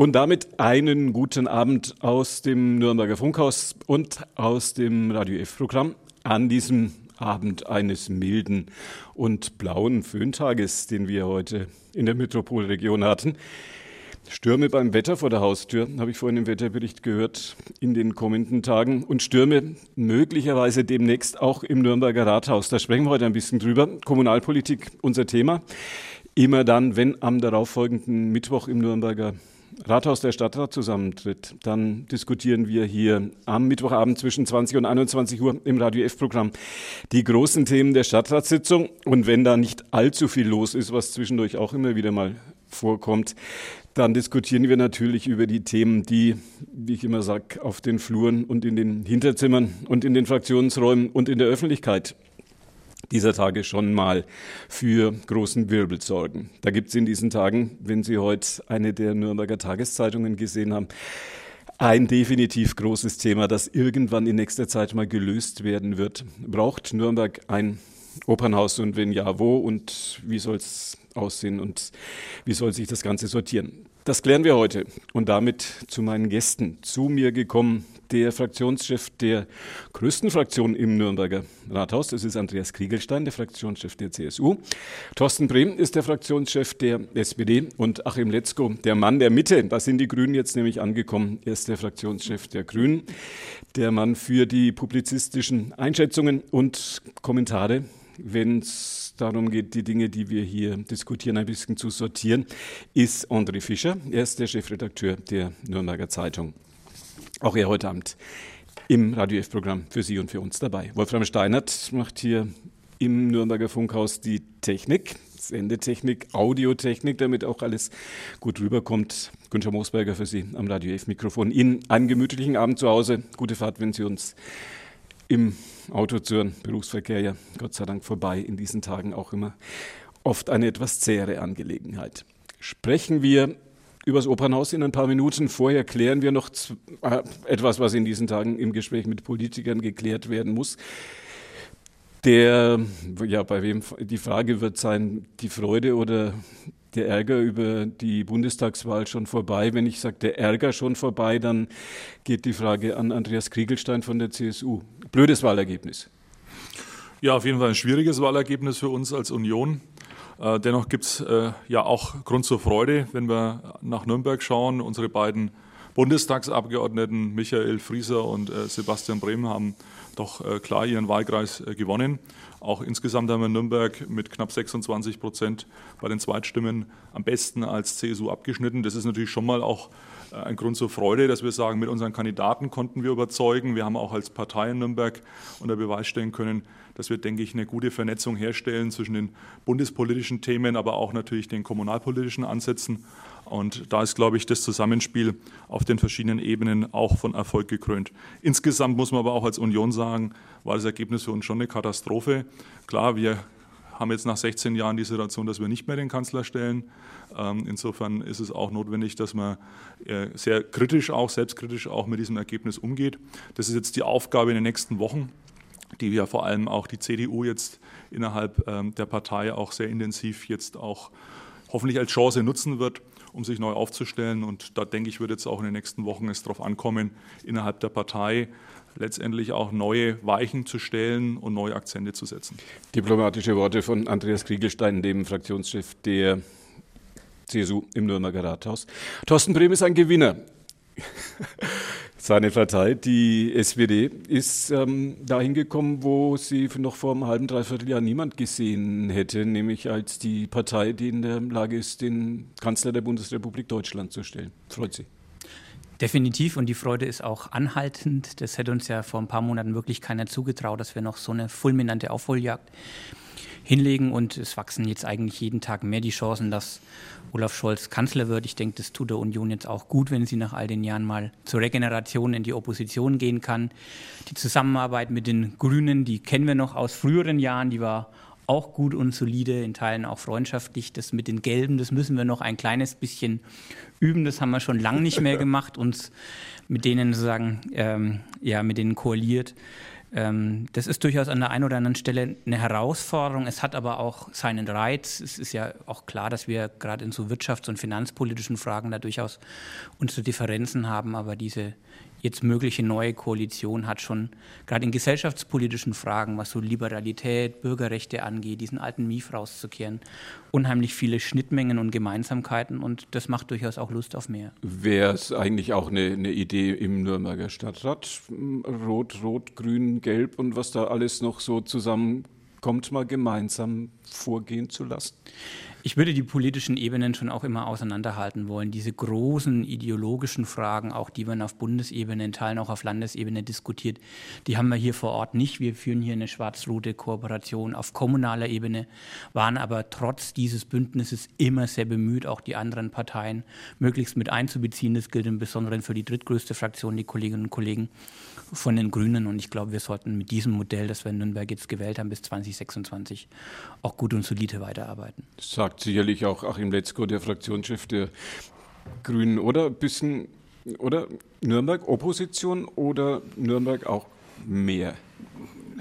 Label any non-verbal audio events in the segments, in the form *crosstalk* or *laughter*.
Und damit einen guten Abend aus dem Nürnberger Funkhaus und aus dem Radio F-Programm an diesem Abend eines milden und blauen Föhntages, den wir heute in der Metropolregion hatten. Stürme beim Wetter vor der Haustür, habe ich vorhin im Wetterbericht gehört, in den kommenden Tagen. Und Stürme möglicherweise demnächst auch im Nürnberger Rathaus. Da sprechen wir heute ein bisschen drüber. Kommunalpolitik, unser Thema. Immer dann, wenn am darauffolgenden Mittwoch im Nürnberger Rathaus der Stadtrat zusammentritt, dann diskutieren wir hier am Mittwochabend zwischen 20 und 21 Uhr im Radio F-Programm die großen Themen der Stadtratssitzung. Und wenn da nicht allzu viel los ist, was zwischendurch auch immer wieder mal vorkommt, dann diskutieren wir natürlich über die Themen, die, wie ich immer sage, auf den Fluren und in den Hinterzimmern und in den Fraktionsräumen und in der Öffentlichkeit dieser Tage schon mal für großen Wirbel sorgen. Da gibt es in diesen Tagen, wenn Sie heute eine der Nürnberger Tageszeitungen gesehen haben, ein definitiv großes Thema, das irgendwann in nächster Zeit mal gelöst werden wird. Braucht Nürnberg ein Opernhaus und wenn ja, wo und wie soll es aussehen und wie soll sich das Ganze sortieren? Das klären wir heute und damit zu meinen Gästen. Zu mir gekommen der Fraktionschef der größten Fraktion im Nürnberger Rathaus. Das ist Andreas Kriegelstein, der Fraktionschef der CSU. Thorsten Brehm ist der Fraktionschef der SPD und Achim Letzko, der Mann der Mitte. Da sind die Grünen jetzt nämlich angekommen. Er ist der Fraktionschef der Grünen, der Mann für die publizistischen Einschätzungen und Kommentare wenn es darum geht, die Dinge, die wir hier diskutieren, ein bisschen zu sortieren, ist André Fischer. Er ist der Chefredakteur der Nürnberger Zeitung. Auch er heute Abend im Radio F-Programm für Sie und für uns dabei. Wolfram Steinert macht hier im Nürnberger Funkhaus die Technik, Sendetechnik, Audiotechnik, damit auch alles gut rüberkommt. Günther Moosberger für Sie am Radio F-Mikrofon. Ihnen einen gemütlichen Abend zu Hause. Gute Fahrt, wenn Sie uns im Auto zuhören. Berufsverkehr ja Gott sei Dank vorbei in diesen Tagen auch immer oft eine etwas zähere Angelegenheit. Sprechen wir übers Opernhaus in ein paar Minuten. Vorher klären wir noch äh, etwas, was in diesen Tagen im Gespräch mit Politikern geklärt werden muss. Der, ja, bei wem die Frage wird sein, die Freude oder der Ärger über die Bundestagswahl schon vorbei. Wenn ich sage, der Ärger schon vorbei, dann geht die Frage an Andreas Kriegelstein von der CSU. Blödes Wahlergebnis. Ja, auf jeden Fall ein schwieriges Wahlergebnis für uns als Union. Äh, dennoch gibt es äh, ja auch Grund zur Freude, wenn wir nach Nürnberg schauen. Unsere beiden Bundestagsabgeordneten Michael Frieser und äh, Sebastian Brehm haben doch klar ihren Wahlkreis gewonnen. Auch insgesamt haben wir Nürnberg mit knapp 26 Prozent bei den Zweitstimmen am besten als CSU abgeschnitten. Das ist natürlich schon mal auch ein Grund zur Freude, dass wir sagen, mit unseren Kandidaten konnten wir überzeugen. Wir haben auch als Partei in Nürnberg unter Beweis stellen können, dass wir, denke ich, eine gute Vernetzung herstellen zwischen den bundespolitischen Themen, aber auch natürlich den kommunalpolitischen Ansätzen. Und da ist, glaube ich, das Zusammenspiel auf den verschiedenen Ebenen auch von Erfolg gekrönt. Insgesamt muss man aber auch als Union sagen, war das Ergebnis für uns schon eine Katastrophe. Klar, wir haben jetzt nach 16 Jahren die Situation, dass wir nicht mehr den Kanzler stellen. Ähm, insofern ist es auch notwendig, dass man äh, sehr kritisch auch, selbstkritisch auch mit diesem Ergebnis umgeht. Das ist jetzt die Aufgabe in den nächsten Wochen die ja vor allem auch die CDU jetzt innerhalb ähm, der Partei auch sehr intensiv jetzt auch hoffentlich als Chance nutzen wird, um sich neu aufzustellen. Und da denke ich, wird jetzt auch in den nächsten Wochen es darauf ankommen, innerhalb der Partei letztendlich auch neue Weichen zu stellen und neue Akzente zu setzen. Diplomatische Worte von Andreas Kriegelstein, dem Fraktionschef der CSU im Nürnberger Rathaus. Thorsten Brehm ist ein Gewinner. *laughs* Seine Partei, die SPD, ist ähm, dahin gekommen, wo sie noch vor einem halben, dreiviertel Jahr niemand gesehen hätte, nämlich als die Partei, die in der Lage ist, den Kanzler der Bundesrepublik Deutschland zu stellen. Freut Sie? Definitiv und die Freude ist auch anhaltend. Das hätte uns ja vor ein paar Monaten wirklich keiner zugetraut, dass wir noch so eine fulminante Aufholjagd hinlegen und es wachsen jetzt eigentlich jeden Tag mehr die Chancen, dass Olaf Scholz Kanzler wird. Ich denke, das tut der Union jetzt auch gut, wenn sie nach all den Jahren mal zur Regeneration in die Opposition gehen kann. Die Zusammenarbeit mit den Grünen, die kennen wir noch aus früheren Jahren, die war auch gut und solide, in Teilen auch freundschaftlich. Das mit den Gelben, das müssen wir noch ein kleines bisschen üben. Das haben wir schon lange nicht mehr *laughs* gemacht, uns mit denen sozusagen, ähm, ja, mit denen koaliert Ähm, das ist durchaus an der einen oder anderen Stelle eine Herausforderung. Es hat aber auch seinen Reiz. Es ist ja auch klar, dass wir gerade in so wirtschafts- und finanzpolitischen Fragen da durchaus unsere Differenzen haben. Aber diese jetzt mögliche neue Koalition hat schon gerade in gesellschaftspolitischen Fragen, was so Liberalität, Bürgerrechte angeht, diesen alten Mief rauszukehren, unheimlich viele Schnittmengen und Gemeinsamkeiten und das macht durchaus auch Lust auf mehr. Wäre es eigentlich auch eine, eine Idee im Nürnberger Stadtrat, Rot, Rot, Grün, Gelb und was da alles noch so zusammenkommt, mal gemeinsam vorgehen zu lassen? Ich würde die politischen Ebenen schon auch immer auseinanderhalten wollen. Diese großen ideologischen Fragen, auch die man auf Bundesebene, in Teilen auch auf Landesebene diskutiert, die haben wir hier vor Ort nicht. Wir führen hier eine schwarz-rote Kooperation auf kommunaler Ebene, waren aber trotz dieses Bündnisses immer sehr bemüht, auch die anderen Parteien möglichst mit einzubeziehen. Das gilt im Besonderen für die drittgrößte Fraktion, die Kolleginnen und Kollegen von den Grünen. Und ich glaube, wir sollten mit diesem Modell, das wir in Nürnberg jetzt gewählt haben, bis 2026 auch gut und solide weiterarbeiten. Sagt sagt sicherlich auch Achim Letzko, der Fraktionschef der Grünen, oder? Bisschen, oder Nürnberg Opposition oder Nürnberg auch mehr?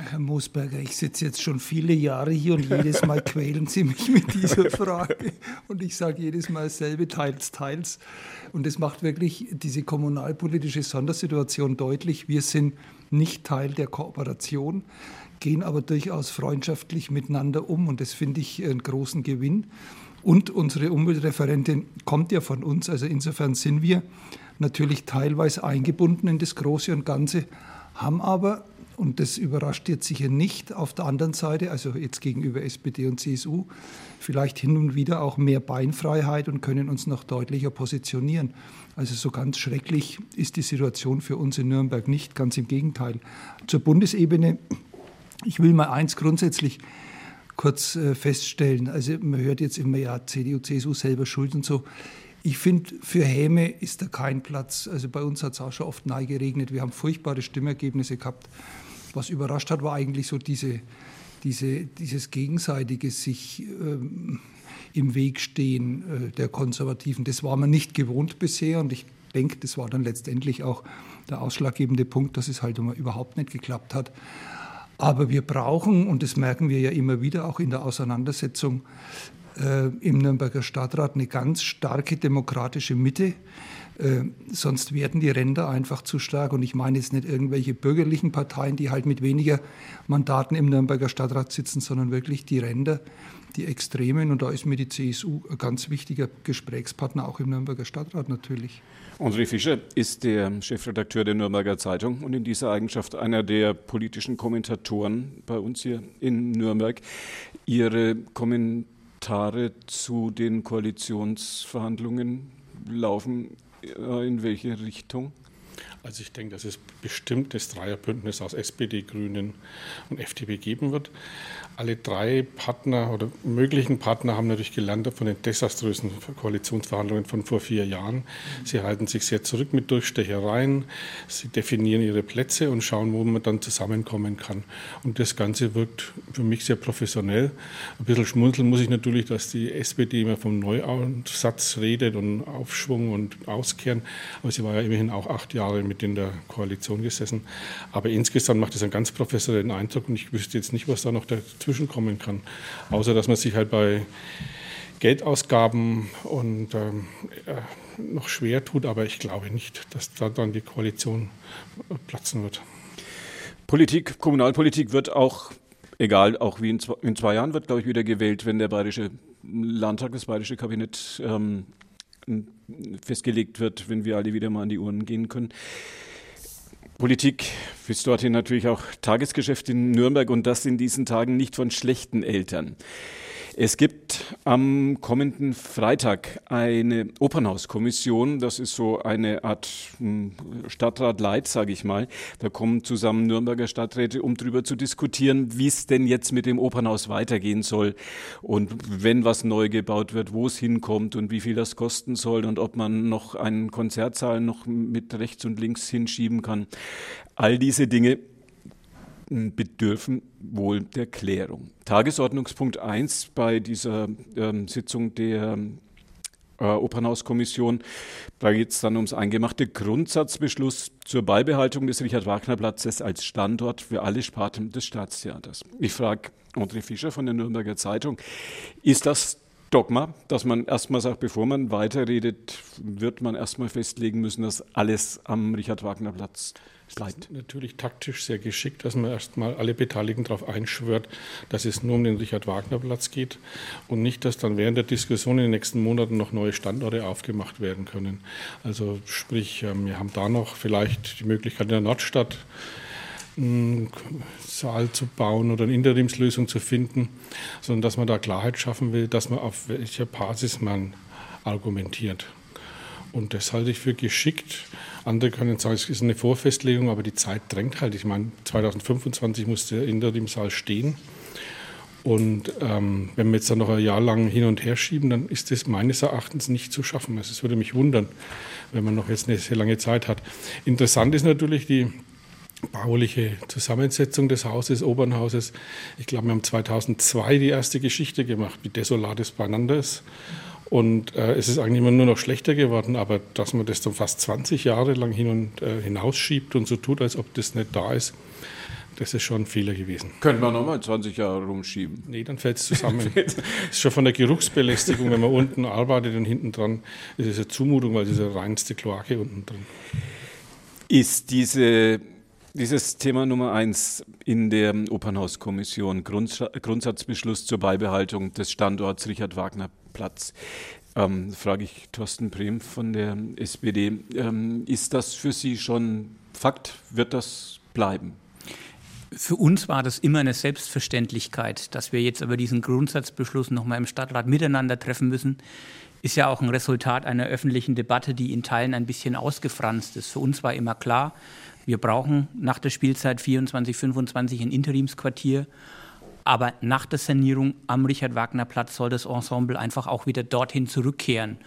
Herr Moosberger, ich sitze jetzt schon viele Jahre hier und jedes Mal quälen Sie mich mit dieser *laughs* Frage. Und ich sage jedes Mal dasselbe, teils, teils. Und es macht wirklich diese kommunalpolitische Sondersituation deutlich. Wir sind nicht Teil der Kooperation gehen aber durchaus freundschaftlich miteinander um und das finde ich einen großen Gewinn. Und unsere Umweltreferentin kommt ja von uns, also insofern sind wir natürlich teilweise eingebunden in das Große und Ganze, haben aber, und das überrascht jetzt sicher nicht, auf der anderen Seite, also jetzt gegenüber SPD und CSU, vielleicht hin und wieder auch mehr Beinfreiheit und können uns noch deutlicher positionieren. Also so ganz schrecklich ist die Situation für uns in Nürnberg nicht, ganz im Gegenteil. Zur Bundesebene ich will mal eins grundsätzlich kurz äh, feststellen. Also man hört jetzt immer, ja, CDU, CSU selber schuld und so. Ich finde, für Häme ist da kein Platz. Also bei uns hat es auch schon oft nahe geregnet. Wir haben furchtbare Stimmergebnisse gehabt. Was überrascht hat, war eigentlich so diese, diese, dieses gegenseitige sich ähm, im Weg stehen äh, der Konservativen. Das war man nicht gewohnt bisher und ich denke, das war dann letztendlich auch der ausschlaggebende Punkt, dass es halt überhaupt nicht geklappt hat. Aber wir brauchen, und das merken wir ja immer wieder auch in der Auseinandersetzung äh, im Nürnberger Stadtrat, eine ganz starke demokratische Mitte. Äh, sonst werden die Ränder einfach zu stark. Und ich meine jetzt nicht irgendwelche bürgerlichen Parteien, die halt mit weniger Mandaten im Nürnberger Stadtrat sitzen, sondern wirklich die Ränder, die Extremen. Und da ist mir die CSU ein ganz wichtiger Gesprächspartner, auch im Nürnberger Stadtrat natürlich. André Fischer ist der Chefredakteur der Nürnberger Zeitung und in dieser Eigenschaft einer der politischen Kommentatoren bei uns hier in Nürnberg. Ihre Kommentare zu den Koalitionsverhandlungen laufen in welche Richtung? Also ich denke, dass es bestimmt das Dreierbündnis aus SPD, Grünen und FDP geben wird. Alle drei Partner oder möglichen Partner haben natürlich gelernt von den desaströsen Koalitionsverhandlungen von vor vier Jahren. Sie halten sich sehr zurück mit Durchstechereien. Sie definieren ihre Plätze und schauen, wo man dann zusammenkommen kann. Und das Ganze wirkt für mich sehr professionell. Ein bisschen schmunzeln muss ich natürlich, dass die SPD immer vom Neuansatz redet und Aufschwung und Auskehren. Aber sie war ja immerhin auch acht Jahre mit in der Koalition gesessen. Aber insgesamt macht es einen ganz professionellen Eindruck und ich wüsste jetzt nicht, was da noch dazwischen kommen kann. Außer dass man sich halt bei Geldausgaben und ähm, äh, noch schwer tut, aber ich glaube nicht, dass da dann die Koalition platzen wird. Politik, Kommunalpolitik wird auch, egal, auch wie in zwei, in zwei Jahren wird, glaube ich, wieder gewählt, wenn der Bayerische Landtag, das Bayerische Kabinett ähm, festgelegt wird, wenn wir alle wieder mal an die Uhren gehen können. Politik bis dorthin natürlich auch Tagesgeschäft in Nürnberg und das in diesen Tagen nicht von schlechten Eltern. Es gibt am kommenden Freitag eine Opernhauskommission. Das ist so eine Art hm, Stadtrat Light, sage ich mal. Da kommen zusammen Nürnberger Stadträte, um darüber zu diskutieren, wie es denn jetzt mit dem Opernhaus weitergehen soll und wenn was neu gebaut wird, wo es hinkommt und wie viel das kosten soll und ob man noch einen Konzertsaal noch mit rechts und links hinschieben kann. All diese Dinge bedürfen wohl der Klärung. Tagesordnungspunkt 1 bei dieser ähm, Sitzung der äh, Opernhauskommission. Da geht es dann ums eingemachte Grundsatzbeschluss zur Beibehaltung des Richard-Wagner-Platzes als Standort für alle Sparten des Staatstheaters. Ich frage André Fischer von der Nürnberger Zeitung, ist das Dogma, dass man erstmal sagt, bevor man weiterredet, wird man erstmal festlegen müssen, dass alles am Richard-Wagner-Platz bleibt. natürlich taktisch sehr geschickt, dass man erstmal alle Beteiligten darauf einschwört, dass es nur um den Richard-Wagner-Platz geht und nicht, dass dann während der Diskussion in den nächsten Monaten noch neue Standorte aufgemacht werden können. Also sprich, ähm, wir haben da noch vielleicht die Möglichkeit in der Nordstadt einen Saal zu bauen oder eine Interimslösung zu finden, sondern dass man da Klarheit schaffen will, dass man auf welcher Basis man argumentiert. Und das halte ich für geschickt. Andere können sagen, es ist eine Vorfestlegung, aber die Zeit drängt halt. Ich meine, 2025 muss der Interimsaal stehen. Und ähm, wenn wir jetzt dann noch ein Jahr lang hin und her schieben, dann ist das meines Erachtens nicht zu schaffen. Also es würde mich wundern, wenn man noch jetzt eine sehr lange Zeit hat. Interessant ist natürlich die bauliche Zusammensetzung des Hauses, Opernhauses. Ich glaube, wir haben 2002 die erste Geschichte gemacht, wie desolat es beieinander ist. Und äh, es ist eigentlich immer nur noch schlechter geworden, aber dass man das dann fast 20 Jahre lang hin und äh, hinausschiebt und so tut, als ob das nicht da ist, das ist schon ein Fehler gewesen. Könnte man nochmal 20 Jahre rumschieben? Nee, dann fällt es zusammen. *laughs* das ist schon von der Geruchsbelästigung, wenn man unten arbeitet und hinten dran, ist es eine Zumutung, weil es ist eine reinste Kloake unten drin. Ist diese dieses Thema Nummer eins in der Opernhauskommission, Grundsatzbeschluss zur Beibehaltung des Standorts Richard-Wagner-Platz. Ähm, frage ich Thorsten Brehm von der SPD. Ähm, ist das für Sie schon Fakt? Wird das bleiben? Für uns war das immer eine Selbstverständlichkeit, dass wir jetzt aber diesen Grundsatzbeschluss nochmal im Stadtrat miteinander treffen müssen. Ist ja auch ein Resultat einer öffentlichen Debatte, die in Teilen ein bisschen ausgefranst ist. Für uns war immer klar, wir brauchen nach der Spielzeit 24, 25 ein Interimsquartier. Aber nach der Sanierung am Richard-Wagner-Platz soll das Ensemble einfach auch wieder dorthin zurückkehren.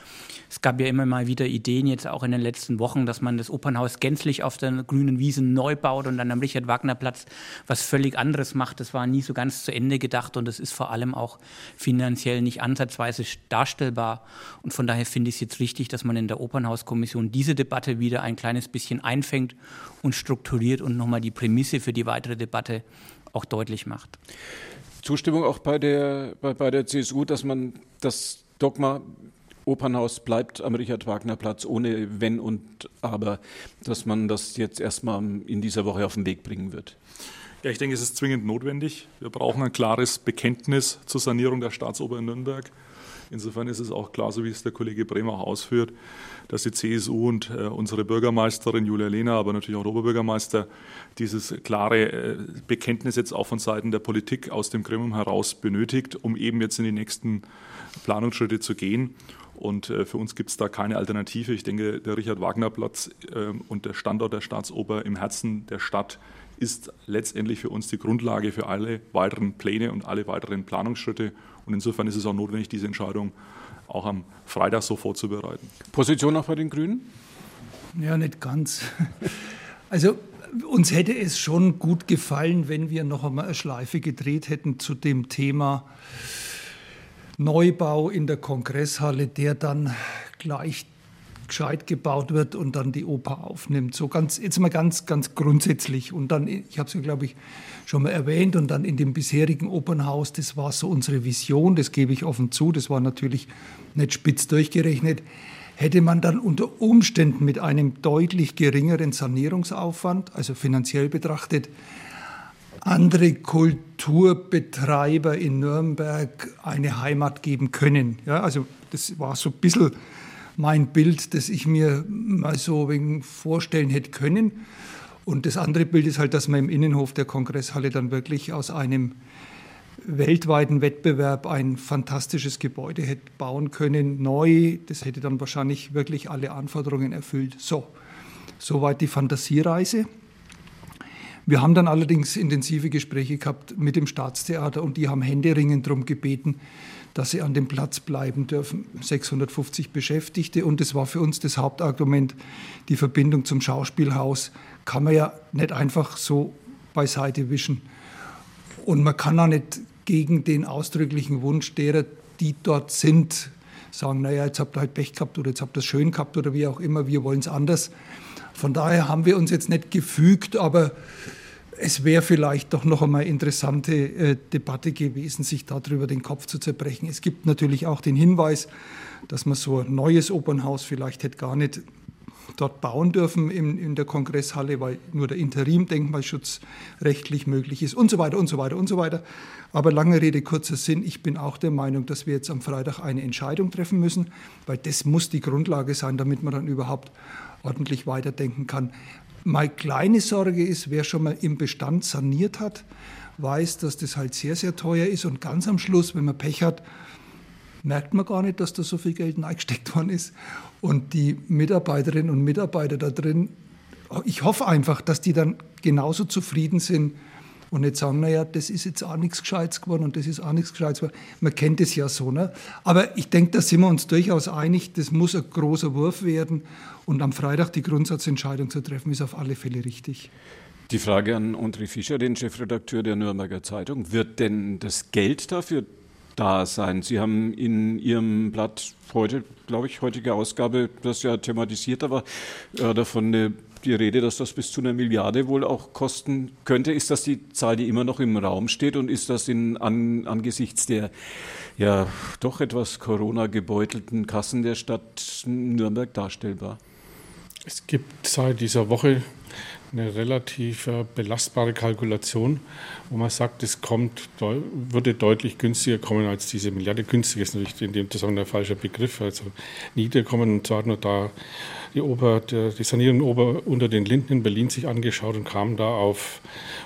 Es gab ja immer mal wieder Ideen, jetzt auch in den letzten Wochen, dass man das Opernhaus gänzlich auf der grünen Wiese neu baut und dann am Richard-Wagner-Platz was völlig anderes macht. Das war nie so ganz zu Ende gedacht und das ist vor allem auch finanziell nicht ansatzweise darstellbar. Und von daher finde ich es jetzt richtig, dass man in der Opernhauskommission diese Debatte wieder ein kleines bisschen einfängt und strukturiert und nochmal die Prämisse für die weitere Debatte auch deutlich macht. Zustimmung auch bei der, bei, bei der CSU, dass man das Dogma Opernhaus bleibt am Richard-Wagner-Platz ohne Wenn und Aber, dass man das jetzt erstmal in dieser Woche auf den Weg bringen wird? Ja, ich denke, es ist zwingend notwendig. Wir brauchen ein klares Bekenntnis zur Sanierung der Staatsoper in Nürnberg. Insofern ist es auch klar, so wie es der Kollege Bremer auch ausführt, dass die CSU und äh, unsere Bürgermeisterin Julia Lehner, aber natürlich auch der Oberbürgermeister, dieses klare äh, Bekenntnis jetzt auch von Seiten der Politik aus dem Gremium heraus benötigt, um eben jetzt in die nächsten Planungsschritte zu gehen. Und äh, für uns gibt es da keine Alternative. Ich denke, der Richard-Wagner-Platz äh, und der Standort der Staatsoper im Herzen der Stadt ist letztendlich für uns die Grundlage für alle weiteren Pläne und alle weiteren Planungsschritte. Und insofern ist es auch notwendig, diese Entscheidung auch am Freitag so vorzubereiten. Position auch bei den Grünen? Ja, nicht ganz. Also uns hätte es schon gut gefallen, wenn wir noch einmal eine Schleife gedreht hätten zu dem Thema Neubau in der Kongresshalle, der dann gleich gescheit gebaut wird und dann die Oper aufnimmt. So ganz, jetzt mal ganz, ganz grundsätzlich. Und dann, ich habe es ja, glaube ich, schon mal erwähnt, und dann in dem bisherigen Opernhaus, das war so unsere Vision, das gebe ich offen zu, das war natürlich nicht spitz durchgerechnet, hätte man dann unter Umständen mit einem deutlich geringeren Sanierungsaufwand, also finanziell betrachtet, andere Kulturbetreiber in Nürnberg eine Heimat geben können. Ja, also das war so ein bisschen mein Bild, das ich mir mal so wegen vorstellen hätte können. Und das andere Bild ist halt, dass man im Innenhof der Kongresshalle dann wirklich aus einem weltweiten Wettbewerb ein fantastisches Gebäude hätte bauen können, neu. Das hätte dann wahrscheinlich wirklich alle Anforderungen erfüllt. So, soweit die Fantasiereise. Wir haben dann allerdings intensive Gespräche gehabt mit dem Staatstheater und die haben händeringend darum gebeten, dass sie an dem Platz bleiben dürfen. 650 Beschäftigte und es war für uns das Hauptargument, die Verbindung zum Schauspielhaus kann man ja nicht einfach so beiseite wischen. Und man kann auch nicht gegen den ausdrücklichen Wunsch derer, die dort sind, sagen, naja, jetzt habt ihr halt Pech gehabt oder jetzt habt ihr es schön gehabt oder wie auch immer, wir wollen es anders. Von daher haben wir uns jetzt nicht gefügt, aber es wäre vielleicht doch noch einmal interessante äh, Debatte gewesen, sich darüber den Kopf zu zerbrechen. Es gibt natürlich auch den Hinweis, dass man so ein neues Opernhaus vielleicht hätte gar nicht dort bauen dürfen in, in der Kongresshalle, weil nur der Interim-Denkmalschutz rechtlich möglich ist und so weiter und so weiter und so weiter. Aber lange Rede, kurzer Sinn, ich bin auch der Meinung, dass wir jetzt am Freitag eine Entscheidung treffen müssen, weil das muss die Grundlage sein, damit man dann überhaupt ordentlich weiterdenken kann. Meine kleine Sorge ist, wer schon mal im Bestand saniert hat, weiß, dass das halt sehr, sehr teuer ist und ganz am Schluss, wenn man Pech hat, merkt man gar nicht, dass da so viel Geld eingesteckt worden ist. Und die Mitarbeiterinnen und Mitarbeiter da drin, ich hoffe einfach, dass die dann genauso zufrieden sind und nicht sagen, naja, das ist jetzt auch nichts Gescheites geworden und das ist auch nichts Gescheites geworden. Man kennt es ja so. Ne? Aber ich denke, da sind wir uns durchaus einig, das muss ein großer Wurf werden. Und am Freitag die Grundsatzentscheidung zu treffen, ist auf alle Fälle richtig. Die Frage an André Fischer, den Chefredakteur der Nürnberger Zeitung. Wird denn das Geld dafür da sein. Sie haben in Ihrem Blatt heute, glaube ich, heutige Ausgabe, das ja thematisiert, aber äh, davon eine, die Rede, dass das bis zu einer Milliarde wohl auch kosten könnte. Ist das die Zahl, die immer noch im Raum steht und ist das in, an, angesichts der ja doch etwas Corona-gebeutelten Kassen der Stadt Nürnberg darstellbar? Es gibt seit dieser Woche eine relativ äh, belastbare Kalkulation, wo man sagt, es kommt, würde deutlich günstiger kommen als diese Milliarde. Günstig ist natürlich in dem Zusammenhang der falsche Begriff, also niedriger kommen. Und zwar nur da die, Ober, die Sanierung Ober unter den Linden in Berlin sich angeschaut und kam da auf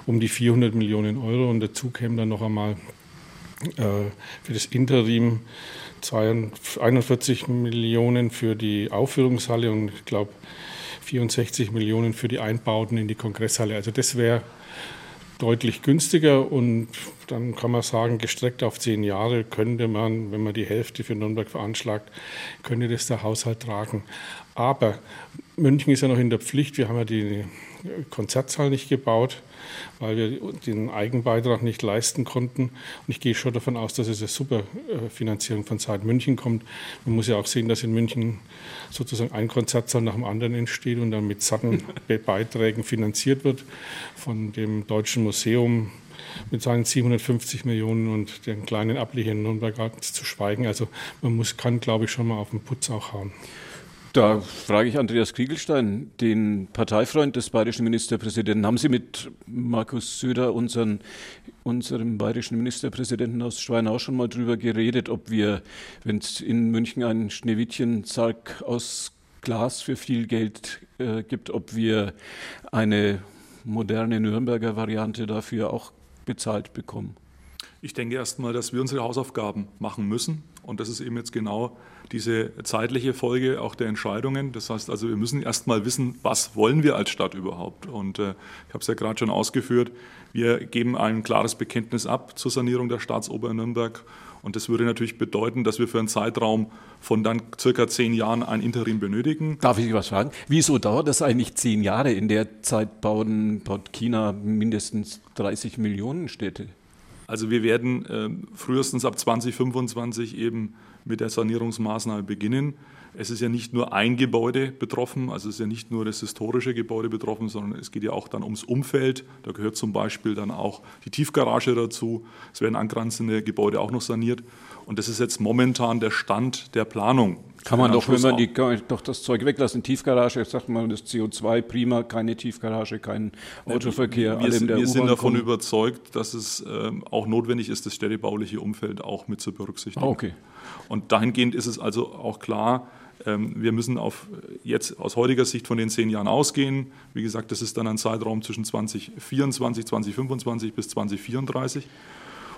um die 400 Millionen Euro. Und dazu kämen dann noch einmal äh, für das Interim 41 Millionen für die Aufführungshalle und ich glaube 64 Millionen für die Einbauten in die Kongresshalle. Also das wäre deutlich günstiger und dann kann man sagen, gestreckt auf zehn Jahre könnte man, wenn man die Hälfte für Nürnberg veranschlagt, könnte das der Haushalt tragen. Aber München ist ja noch in der Pflicht. Wir haben ja die Konzertsaal nicht gebaut, weil wir den Eigenbeitrag nicht leisten konnten. Und ich gehe schon davon aus, dass es eine super äh, Finanzierung von Seiten München kommt. Man muss ja auch sehen, dass in München sozusagen ein Konzertsaal nach dem anderen entsteht und dann mit satten *laughs* Beiträgen finanziert wird von dem Deutschen Museum mit seinen 750 Millionen und den kleinen Ableger in Nürnberg zu schweigen. Also man muss, kann, glaube ich, schon mal auf den Putz auch hauen. Da frage ich Andreas Kriegelstein, den Parteifreund des bayerischen Ministerpräsidenten. Haben Sie mit Markus Söder, unseren, unserem bayerischen Ministerpräsidenten aus Schweinau, schon mal darüber geredet, ob wir, wenn es in München einen Schneewittchen-Sarg aus Glas für viel Geld äh, gibt, ob wir eine moderne Nürnberger Variante dafür auch bezahlt bekommen? Ich denke erstmal, dass wir unsere Hausaufgaben machen müssen. Und das ist eben jetzt genau diese zeitliche Folge auch der Entscheidungen. Das heißt also, wir müssen erstmal wissen, was wollen wir als Stadt überhaupt. Und äh, ich habe es ja gerade schon ausgeführt, wir geben ein klares Bekenntnis ab zur Sanierung der Staatsoper in Nürnberg. Und das würde natürlich bedeuten, dass wir für einen Zeitraum von dann circa zehn Jahren ein Interim benötigen. Darf ich was fragen? Wieso dauert das eigentlich zehn Jahre? In der Zeit bauen, baut China mindestens 30 Millionen Städte. Also wir werden äh, frühestens ab 2025 eben mit der Sanierungsmaßnahme beginnen. Es ist ja nicht nur ein Gebäude betroffen, also es ist ja nicht nur das historische Gebäude betroffen, sondern es geht ja auch dann ums Umfeld. Da gehört zum Beispiel dann auch die Tiefgarage dazu. Es werden angrenzende Gebäude auch noch saniert. Und das ist jetzt momentan der Stand der Planung. Kann man doch, wenn man die, doch das Zeug weglassen, Tiefgarage, sagt man das CO2 prima, keine Tiefgarage, kein Autoverkehr. Wir, wir, wir sind davon kommen. überzeugt, dass es ähm, auch notwendig ist, das städtebauliche Umfeld auch mit zu berücksichtigen. Ah, okay. Und dahingehend ist es also auch klar, ähm, wir müssen auf jetzt aus heutiger Sicht von den zehn Jahren ausgehen. Wie gesagt, das ist dann ein Zeitraum zwischen 2024, 2025 bis 2034.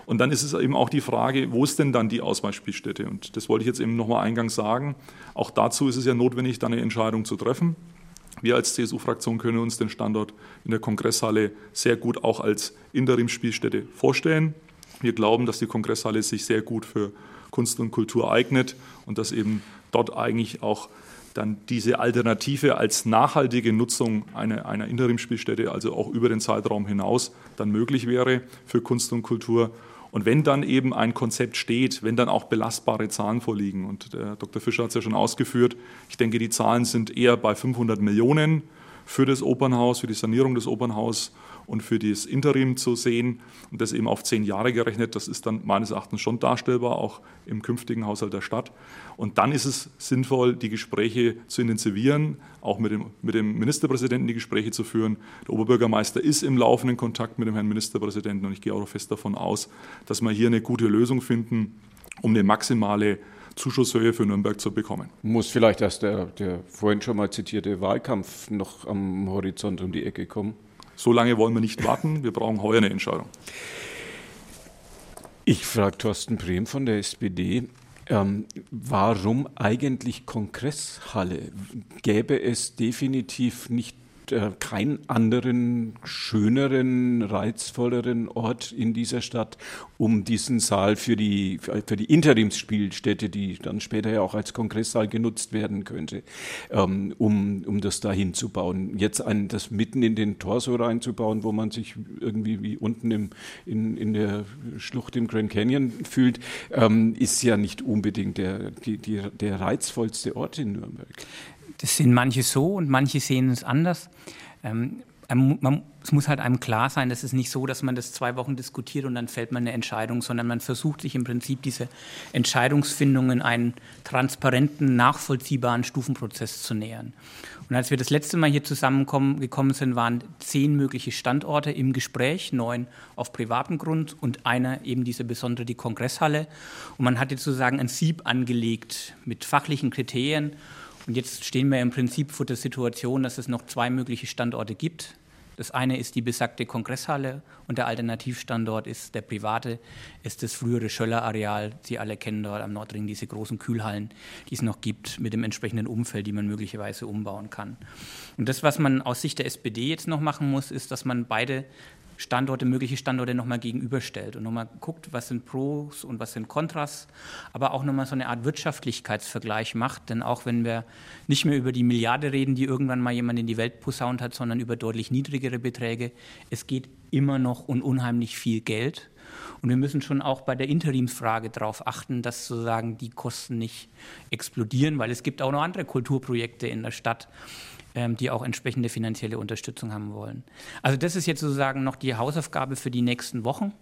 Und dann ist es eben auch die Frage, wo ist denn dann die Ausweichspielstätte? Und das wollte ich jetzt eben nochmal eingangs sagen. Auch dazu ist es ja notwendig, dann eine Entscheidung zu treffen. Wir als CSU-Fraktion können uns den Standort in der Kongresshalle sehr gut auch als Interimsspielstätte vorstellen. Wir glauben, dass die Kongresshalle sich sehr gut für Kunst und Kultur eignet und dass eben dort eigentlich auch dann diese Alternative als nachhaltige Nutzung einer, einer Interimsspielstätte, also auch über den Zeitraum hinaus, dann möglich wäre für Kunst und Kultur. Und wenn dann eben ein Konzept steht, wenn dann auch belastbare Zahlen vorliegen, und der Dr. Fischer hat es ja schon ausgeführt, ich denke, die Zahlen sind eher bei 500 Millionen für das Opernhaus, für die Sanierung des Opernhauses und für das Interim zu sehen und das eben auf zehn Jahre gerechnet. Das ist dann meines Erachtens schon darstellbar, auch im künftigen Haushalt der Stadt. Und dann ist es sinnvoll, die Gespräche zu intensivieren, auch mit dem, mit dem Ministerpräsidenten die Gespräche zu führen. Der Oberbürgermeister ist im laufenden Kontakt mit dem Herrn Ministerpräsidenten und ich gehe auch fest davon aus, dass wir hier eine gute Lösung finden, um eine maximale Zuschusshöhe für Nürnberg zu bekommen. Muss vielleicht erst der, der vorhin schon mal zitierte Wahlkampf noch am Horizont um die Ecke kommen? So lange wollen wir nicht warten. Wir brauchen heuer eine Entscheidung. Ich frage Thorsten Brehm von der SPD. Ähm, warum eigentlich Kongresshalle? Gäbe es definitiv nicht äh, keinen anderen schöneren, reizvolleren Ort in dieser Stadt, um diesen Saal für die, für die Interimsspielstätte, die dann später ja auch als Kongresssaal genutzt werden könnte, ähm, um, um das da hinzubauen. Jetzt ein, das mitten in den Torso reinzubauen, wo man sich irgendwie wie unten im, in, in der Schlucht im Grand Canyon fühlt, ähm, ist ja nicht unbedingt der, die, die, der reizvollste Ort in Nürnberg. Das sehen manche so und manche sehen es anders. Ähm, man, es muss halt einem klar sein, dass es nicht so, dass man das zwei Wochen diskutiert und dann fällt man eine Entscheidung, sondern man versucht sich im Prinzip diese Entscheidungsfindung in einen transparenten, nachvollziehbaren Stufenprozess zu nähern. Und als wir das letzte Mal hier zusammengekommen sind, waren zehn mögliche Standorte im Gespräch, neun auf privatem Grund und einer eben diese besondere, die Kongresshalle. Und man hatte sozusagen ein Sieb angelegt mit fachlichen Kriterien und jetzt stehen wir im Prinzip vor der Situation, dass es noch zwei mögliche Standorte gibt. Das eine ist die besagte Kongresshalle und der Alternativstandort ist der private, ist das frühere Schöller-Areal. Sie alle kennen dort am Nordring diese großen Kühlhallen, die es noch gibt, mit dem entsprechenden Umfeld, die man möglicherweise umbauen kann. Und das, was man aus Sicht der SPD jetzt noch machen muss, ist, dass man beide Standorte, mögliche Standorte nochmal gegenüberstellt und nochmal guckt, was sind Pros und was sind Kontras, aber auch nochmal so eine Art Wirtschaftlichkeitsvergleich macht. Denn auch wenn wir nicht mehr über die Milliarde reden, die irgendwann mal jemand in die Welt posaunt hat, sondern über deutlich niedrigere Beträge, es geht immer noch um unheimlich viel Geld. Und wir müssen schon auch bei der Interimsfrage darauf achten, dass sozusagen die Kosten nicht explodieren, weil es gibt auch noch andere Kulturprojekte in der Stadt die auch entsprechende finanzielle Unterstützung haben wollen. Also das ist jetzt sozusagen noch die Hausaufgabe für die nächsten Wochen,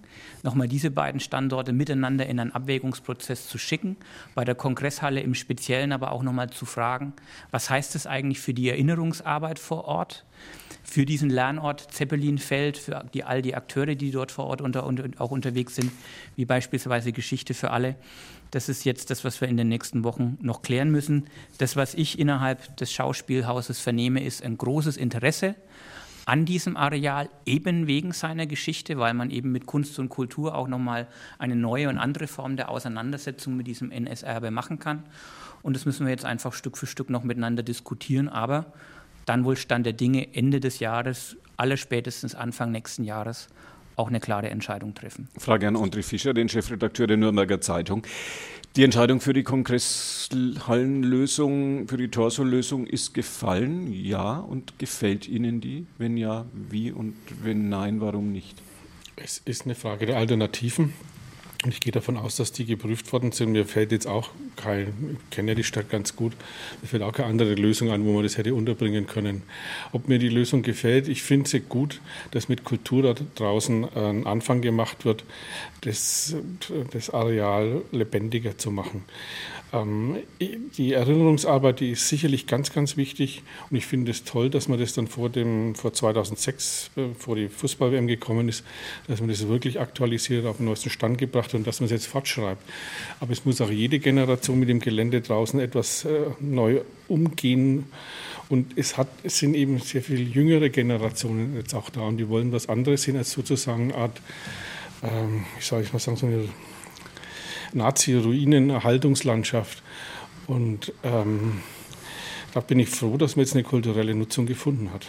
nochmal diese beiden Standorte miteinander in einen Abwägungsprozess zu schicken, bei der Kongresshalle im Speziellen aber auch nochmal zu fragen, was heißt das eigentlich für die Erinnerungsarbeit vor Ort? Für diesen Lernort Zeppelinfeld, für die, all die Akteure, die dort vor Ort unter, und auch unterwegs sind, wie beispielsweise Geschichte für alle. Das ist jetzt das, was wir in den nächsten Wochen noch klären müssen. Das, was ich innerhalb des Schauspielhauses vernehme, ist ein großes Interesse an diesem Areal, eben wegen seiner Geschichte, weil man eben mit Kunst und Kultur auch nochmal eine neue und andere Form der Auseinandersetzung mit diesem NS-Erbe machen kann. Und das müssen wir jetzt einfach Stück für Stück noch miteinander diskutieren. Aber dann wohl Stand der Dinge Ende des Jahres, aller spätestens Anfang nächsten Jahres auch eine klare Entscheidung treffen. Frage an André Fischer, den Chefredakteur der Nürnberger Zeitung. Die Entscheidung für die Kongresshallenlösung, für die Torso-Lösung ist gefallen, ja. Und gefällt Ihnen die? Wenn ja, wie? Und wenn nein, warum nicht? Es ist eine Frage der Alternativen. Ich gehe davon aus, dass die geprüft worden sind. Mir fällt jetzt auch kein, ich kenne ja die Stadt ganz gut, mir fällt auch keine andere Lösung an, wo man das hätte unterbringen können. Ob mir die Lösung gefällt, ich finde sie gut, dass mit Kultur da draußen ein Anfang gemacht wird, das, das Areal lebendiger zu machen. Ähm, die Erinnerungsarbeit, die ist sicherlich ganz, ganz wichtig und ich finde es toll, dass man das dann vor, dem, vor 2006, bevor äh, die Fußball-WM gekommen ist, dass man das wirklich aktualisiert, auf den neuesten Stand gebracht hat und dass man es jetzt fortschreibt. Aber es muss auch jede Generation mit dem Gelände draußen etwas äh, neu umgehen. Und es, hat, es sind eben sehr viel jüngere Generationen jetzt auch da und die wollen was anderes sehen als sozusagen eine Art, ähm, ich sage ich mal sagen, so eine Nazi-Ruinen-Erhaltungslandschaft. Und ähm, da bin ich froh, dass man jetzt eine kulturelle Nutzung gefunden hat.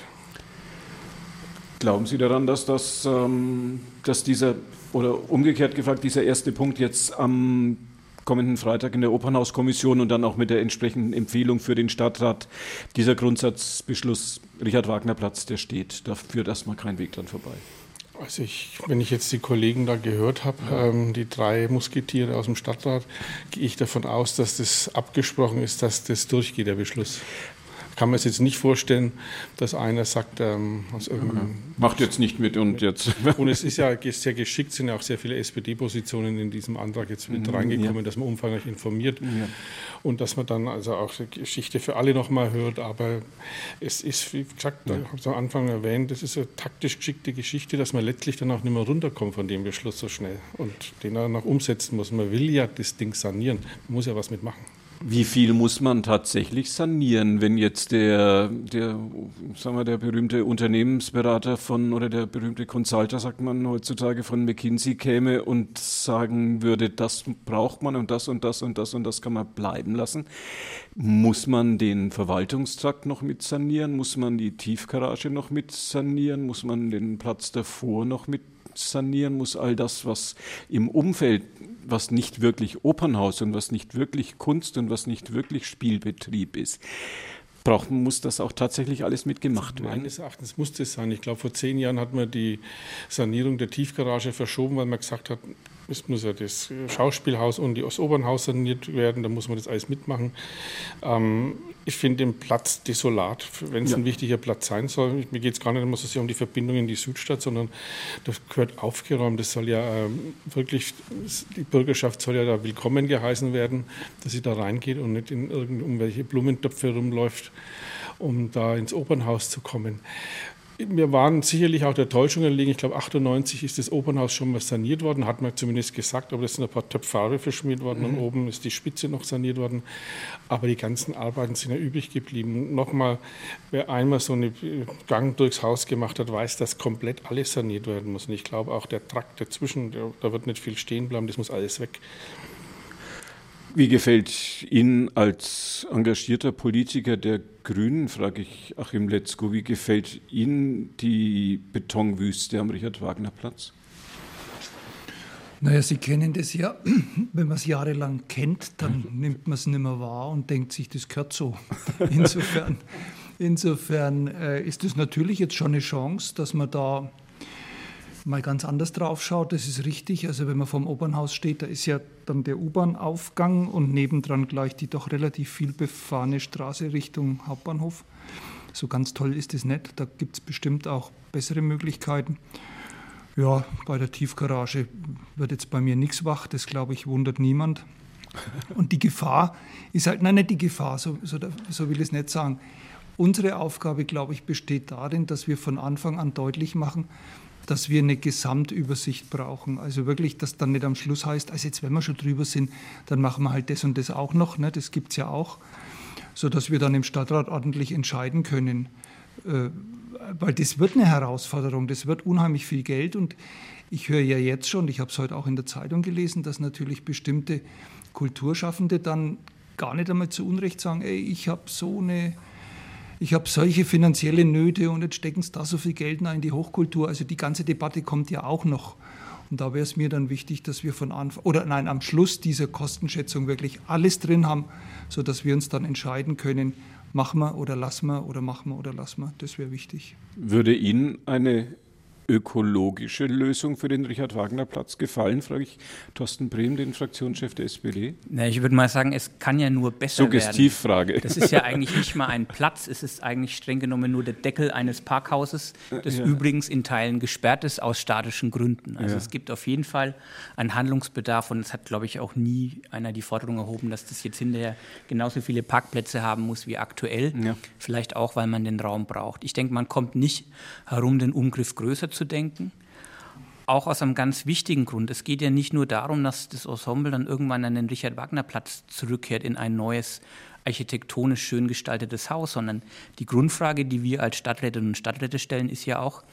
Glauben Sie daran, dass, das, ähm, dass dieser, oder umgekehrt gefragt, dieser erste Punkt jetzt am kommenden Freitag in der Opernhauskommission und dann auch mit der entsprechenden Empfehlung für den Stadtrat, dieser Grundsatzbeschluss Richard Wagner Platz, der steht, da führt erstmal kein Weg dann vorbei. Also ich, wenn ich jetzt die Kollegen da gehört habe, ähm, die drei Musketiere aus dem Stadtrat, gehe ich davon aus, dass das abgesprochen ist, dass das durchgeht, der Beschluss kann man sich jetzt nicht vorstellen, dass einer sagt, ähm, aus macht jetzt nicht mit und jetzt. *laughs* und es ist ja sehr geschickt, sind ja auch sehr viele SPD-Positionen in diesem Antrag jetzt mit mhm, reingekommen, ja. dass man umfangreich informiert ja. und dass man dann also auch die Geschichte für alle nochmal hört. Aber es ist, wie gesagt, ja. ich habe es am Anfang erwähnt, das ist eine taktisch geschickte Geschichte, dass man letztlich dann auch nicht mehr runterkommt von dem Beschluss so schnell und den er noch umsetzen muss. Man will ja das Ding sanieren, man muss ja was mitmachen. Wie viel muss man tatsächlich sanieren, wenn jetzt der, der, sagen wir, der berühmte Unternehmensberater von oder der berühmte Consulter, sagt man heutzutage, von McKinsey käme und sagen würde, das braucht man und das und das und das und das kann man bleiben lassen? Muss man den Verwaltungstrakt noch mit sanieren? Muss man die Tiefgarage noch mit sanieren? Muss man den Platz davor noch mit sanieren? Muss all das, was im Umfeld was nicht wirklich Opernhaus und was nicht wirklich Kunst und was nicht wirklich Spielbetrieb ist. Braucht, muss das auch tatsächlich alles mitgemacht werden? Meines Erachtens muss das sein. Ich glaube, vor zehn Jahren hat man die Sanierung der Tiefgarage verschoben, weil man gesagt hat, es muss ja das Schauspielhaus und das Opernhaus saniert werden, da muss man das alles mitmachen. Ähm, ich finde den Platz desolat, wenn es ja. ein wichtiger Platz sein soll. Mir geht es gar nicht immer so sehr um die Verbindung in die Südstadt, sondern das gehört aufgeräumt. Das soll ja ähm, wirklich, die Bürgerschaft soll ja da willkommen geheißen werden, dass sie da reingeht und nicht in irgendwelche Blumentöpfe rumläuft, um da ins Opernhaus zu kommen. Wir waren sicherlich auch der Täuschung erlegen. Ich glaube, 98 ist das Opernhaus schon mal saniert worden, hat man zumindest gesagt, aber es sind ein paar Töpfe Farbe verschmiert worden mhm. und oben ist die Spitze noch saniert worden. Aber die ganzen Arbeiten sind ja übrig geblieben. Nochmal, wer einmal so einen Gang durchs Haus gemacht hat, weiß, dass komplett alles saniert werden muss. Und ich glaube auch der Trakt dazwischen, da wird nicht viel stehen bleiben, das muss alles weg. Wie gefällt Ihnen als engagierter Politiker der Grünen, frage ich Achim Letzko, wie gefällt Ihnen die Betonwüste am Richard-Wagner-Platz? Naja, Sie kennen das ja. *clears throat* Wenn man es jahrelang kennt, dann nimmt man es nicht mehr wahr und denkt sich, das gehört so. *laughs* Insofern, insofern äh, ist es natürlich jetzt schon eine Chance, dass man da mal ganz anders drauf schaut, das ist richtig. Also wenn man vom Opernhaus steht, da ist ja dann der U-Bahn-Aufgang und nebendran gleich die doch relativ viel befahrene Straße Richtung Hauptbahnhof. So ganz toll ist es nicht. Da gibt es bestimmt auch bessere Möglichkeiten. Ja, bei der Tiefgarage wird jetzt bei mir nichts wach. Das glaube ich wundert niemand. Und die Gefahr ist halt, nein, nicht die Gefahr, so, so, so will ich es nicht sagen. Unsere Aufgabe, glaube ich, besteht darin, dass wir von Anfang an deutlich machen, dass wir eine Gesamtübersicht brauchen. Also wirklich, dass dann nicht am Schluss heißt, also jetzt, wenn wir schon drüber sind, dann machen wir halt das und das auch noch. Ne? Das gibt es ja auch, sodass wir dann im Stadtrat ordentlich entscheiden können. Äh, weil das wird eine Herausforderung, das wird unheimlich viel Geld und ich höre ja jetzt schon, ich habe es heute auch in der Zeitung gelesen, dass natürlich bestimmte Kulturschaffende dann gar nicht einmal zu Unrecht sagen, ey, ich habe so eine ich habe solche finanzielle Nöte und jetzt stecken sie da so viel Geld in die Hochkultur. Also die ganze Debatte kommt ja auch noch. Und da wäre es mir dann wichtig, dass wir von Anfang oder nein, am Schluss dieser Kostenschätzung wirklich alles drin haben, sodass wir uns dann entscheiden können, machen wir oder lassen wir oder machen wir oder lassen wir. Das wäre wichtig. Würde Ihnen eine ökologische Lösung für den Richard-Wagner-Platz gefallen, frage ich Thorsten Brehm, den Fraktionschef der SPD. Na, ich würde mal sagen, es kann ja nur besser Suggestivfrage. werden. Das ist ja eigentlich nicht mal ein Platz, es ist eigentlich streng genommen nur der Deckel eines Parkhauses, das ja. übrigens in Teilen gesperrt ist aus statischen Gründen. Also ja. es gibt auf jeden Fall einen Handlungsbedarf und es hat, glaube ich, auch nie einer die Forderung erhoben, dass das jetzt hinterher genauso viele Parkplätze haben muss wie aktuell. Ja. Vielleicht auch, weil man den Raum braucht. Ich denke, man kommt nicht herum, den Umgriff größer zu zu denken. Auch aus einem ganz wichtigen Grund. Es geht ja nicht nur darum, dass das Ensemble dann irgendwann an den Richard-Wagner-Platz zurückkehrt in ein neues, architektonisch schön gestaltetes Haus, sondern die Grundfrage, die wir als Stadträtinnen und Stadträte stellen, ist ja auch,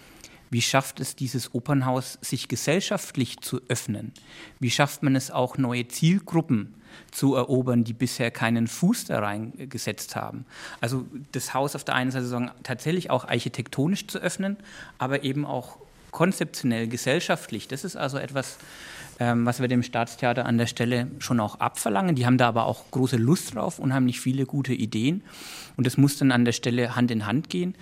wie schafft es dieses Opernhaus, sich gesellschaftlich zu öffnen? Wie schafft man es auch, neue Zielgruppen zu erobern, die bisher keinen Fuß da reingesetzt haben? Also das Haus auf der einen Seite sagen, tatsächlich auch architektonisch zu öffnen, aber eben auch konzeptionell, gesellschaftlich. Das ist also etwas, ähm, was wir dem Staatstheater an der Stelle schon auch abverlangen. Die haben da aber auch große Lust drauf, unheimlich viele gute Ideen. Und das muss dann an der Stelle Hand in Hand gehen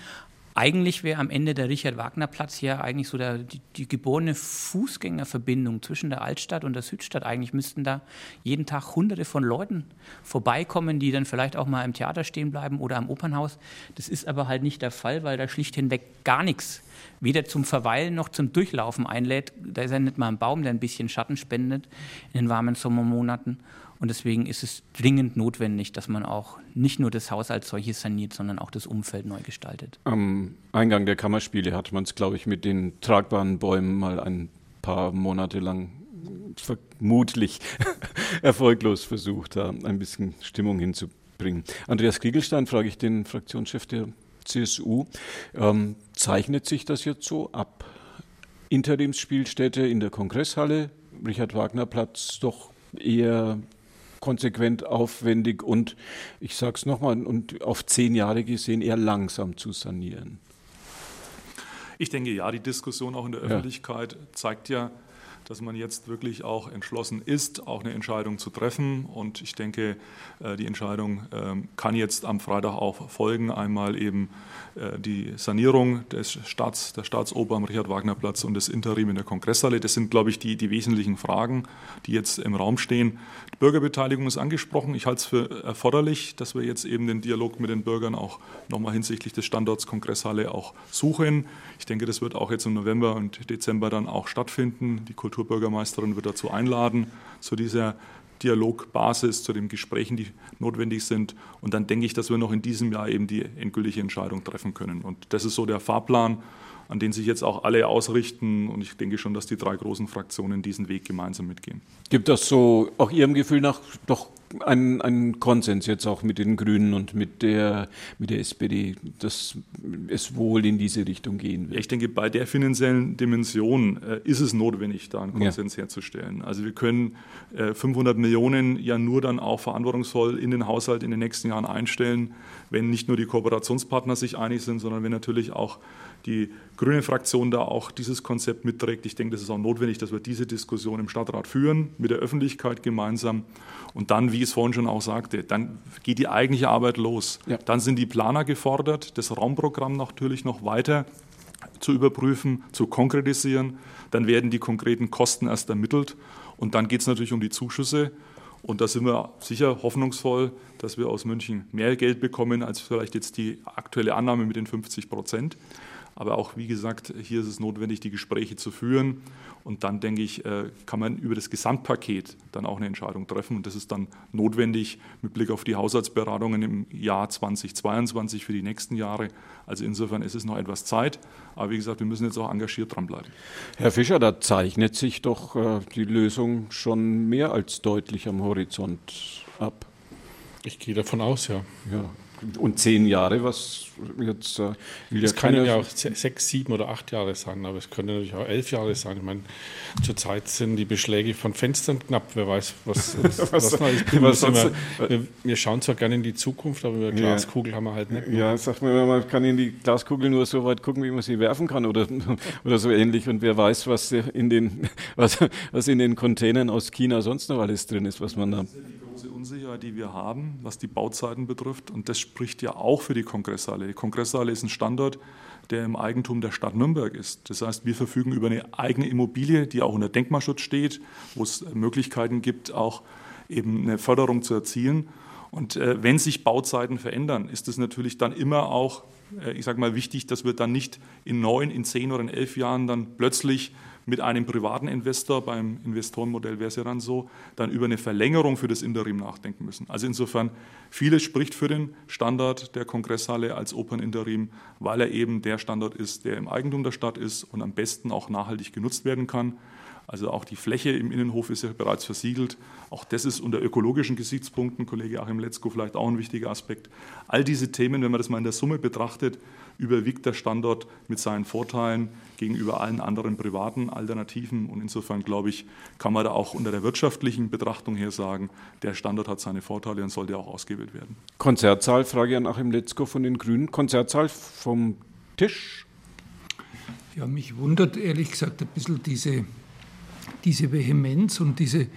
eigentlich wäre am Ende der Richard-Wagner-Platz ja eigentlich so der, die, die, geborene Fußgängerverbindung zwischen der Altstadt und der Südstadt. Eigentlich müssten da jeden Tag hunderte von Leuten vorbeikommen, die dann vielleicht auch mal im Theater stehen bleiben oder am Opernhaus. Das ist aber halt nicht der Fall, weil da schlicht hinweg gar nichts weder zum Verweilen noch zum Durchlaufen einlädt. Da ist ja nicht mal ein Baum, der ein bisschen Schatten spendet in den warmen Sommermonaten. Und deswegen ist es dringend notwendig, dass man auch nicht nur das Haus als solches saniert, sondern auch das Umfeld neu gestaltet. Am Eingang der Kammerspiele hat man es, glaube ich, mit den tragbaren Bäumen mal ein paar Monate lang vermutlich *laughs* erfolglos versucht, da ein bisschen Stimmung hinzubringen. Andreas Kriegelstein, frage ich den Fraktionschef der CSU, ähm, zeichnet sich das jetzt so ab? Interimsspielstätte in der Kongresshalle, Richard Wagner Platz doch eher konsequent aufwendig und ich sage es nochmal, und auf zehn Jahre gesehen eher langsam zu sanieren. Ich denke ja, die Diskussion auch in der Öffentlichkeit zeigt ja, dass man jetzt wirklich auch entschlossen ist, auch eine Entscheidung zu treffen. Und ich denke, äh, die Entscheidung ähm, kann jetzt am Freitag auch folgen. Einmal eben äh, die Sanierung des Staats, der Staatsoper am Richard-Wagner-Platz und das Interim in der Kongresshalle. Das sind, glaube ich, die, die wesentlichen Fragen, die jetzt im Raum stehen. Die Bürgerbeteiligung ist angesprochen. Ich halte es für erforderlich, dass wir jetzt eben den Dialog mit den Bürgern auch nochmal hinsichtlich des Standorts Kongresshalle auch suchen. Ich denke, das wird auch jetzt im November und Dezember dann auch stattfinden. Die Kulturbürgermeisterin wird dazu einladen, zu dieser Dialogbasis, zu den Gesprächen, die notwendig sind. Und dann denke ich, dass wir noch in diesem Jahr eben die endgültige Entscheidung treffen können. Und das ist so der Fahrplan, an den sich jetzt auch alle ausrichten. Und ich denke schon, dass die drei großen Fraktionen diesen Weg gemeinsam mitgehen. Gibt das so auch Ihrem Gefühl nach doch einen, einen Konsens jetzt auch mit den Grünen und mit der, mit der SPD, dass es wohl in diese Richtung gehen wird? Ich denke, bei der finanziellen Dimension äh, ist es notwendig, da einen Konsens ja. herzustellen. Also wir können äh, 500 Millionen ja nur dann auch verantwortungsvoll in den Haushalt in den nächsten Jahren einstellen, wenn nicht nur die Kooperationspartner sich einig sind, sondern wenn natürlich auch die grüne Fraktion da auch dieses Konzept mitträgt. Ich denke, das ist auch notwendig, dass wir diese Diskussion im Stadtrat führen, mit der Öffentlichkeit gemeinsam. Und dann, wie ich es vorhin schon auch sagte, dann geht die eigentliche Arbeit los. Ja. Dann sind die Planer gefordert, das Raumprogramm natürlich noch weiter zu überprüfen, zu konkretisieren. Dann werden die konkreten Kosten erst ermittelt. Und dann geht es natürlich um die Zuschüsse. Und da sind wir sicher hoffnungsvoll, dass wir aus München mehr Geld bekommen als vielleicht jetzt die aktuelle Annahme mit den 50 Prozent. Aber auch, wie gesagt, hier ist es notwendig, die Gespräche zu führen. Und dann, denke ich, äh, kann man über das Gesamtpaket dann auch eine Entscheidung treffen. Und das ist dann notwendig mit Blick auf die Haushaltsberatungen im Jahr 2022 für die nächsten Jahre. Also insofern ist es noch etwas Zeit. Aber wie gesagt, wir müssen jetzt auch engagiert dranbleiben. Herr Fischer, da zeichnet sich doch äh, die Lösung schon mehr als deutlich am Horizont ab. Ich gehe davon aus, ja. ja. Und zehn Jahre, was jetzt äh, will Es können ja auch sechs, sieben oder acht Jahre sein, aber es können natürlich auch elf Jahre sein. Ich meine, zurzeit sind die Beschläge von Fenstern knapp. Wer weiß, was, *laughs* was, was, noch ist. Was wir, wir, wir, schauen zwar gerne in die Zukunft, aber über Glaskugel ja. haben wir halt nicht. Ja, sagt man, man kann in die Glaskugel nur so weit gucken, wie man sie werfen kann oder, *laughs* oder so ähnlich. Und wer weiß, was in den, *laughs* was, was in den Containern aus China sonst noch alles drin ist, was man da Unsicherheit, die wir haben, was die Bauzeiten betrifft. Und das spricht ja auch für die Kongresshalle. Die Kongresshalle ist ein Standort, der im Eigentum der Stadt Nürnberg ist. Das heißt, wir verfügen über eine eigene Immobilie, die auch unter Denkmalschutz steht, wo es Möglichkeiten gibt, auch eben eine Förderung zu erzielen. Und äh, wenn sich Bauzeiten verändern, ist es natürlich dann immer auch, äh, ich sage mal, wichtig, dass wir dann nicht in neun, in zehn oder in elf Jahren dann plötzlich mit einem privaten Investor, beim Investorenmodell wäre es ja dann so, dann über eine Verlängerung für das Interim nachdenken müssen. Also insofern, vieles spricht für den Standard der Kongresshalle als Operninterim, weil er eben der Standard ist, der im Eigentum der Stadt ist und am besten auch nachhaltig genutzt werden kann. Also auch die Fläche im Innenhof ist ja bereits versiegelt. Auch das ist unter ökologischen Gesichtspunkten, Kollege Achim Letzko, vielleicht auch ein wichtiger Aspekt. All diese Themen, wenn man das mal in der Summe betrachtet, überwiegt der Standort mit seinen Vorteilen gegenüber allen anderen privaten Alternativen. Und insofern, glaube ich, kann man da auch unter der wirtschaftlichen Betrachtung her sagen, der Standort hat seine Vorteile und sollte auch ausgewählt werden. Konzertsaal, Frage an Achim Letzko von den Grünen. Konzertsaal vom Tisch? Ja, mich wundert ehrlich gesagt ein bisschen diese, diese Vehemenz und diese,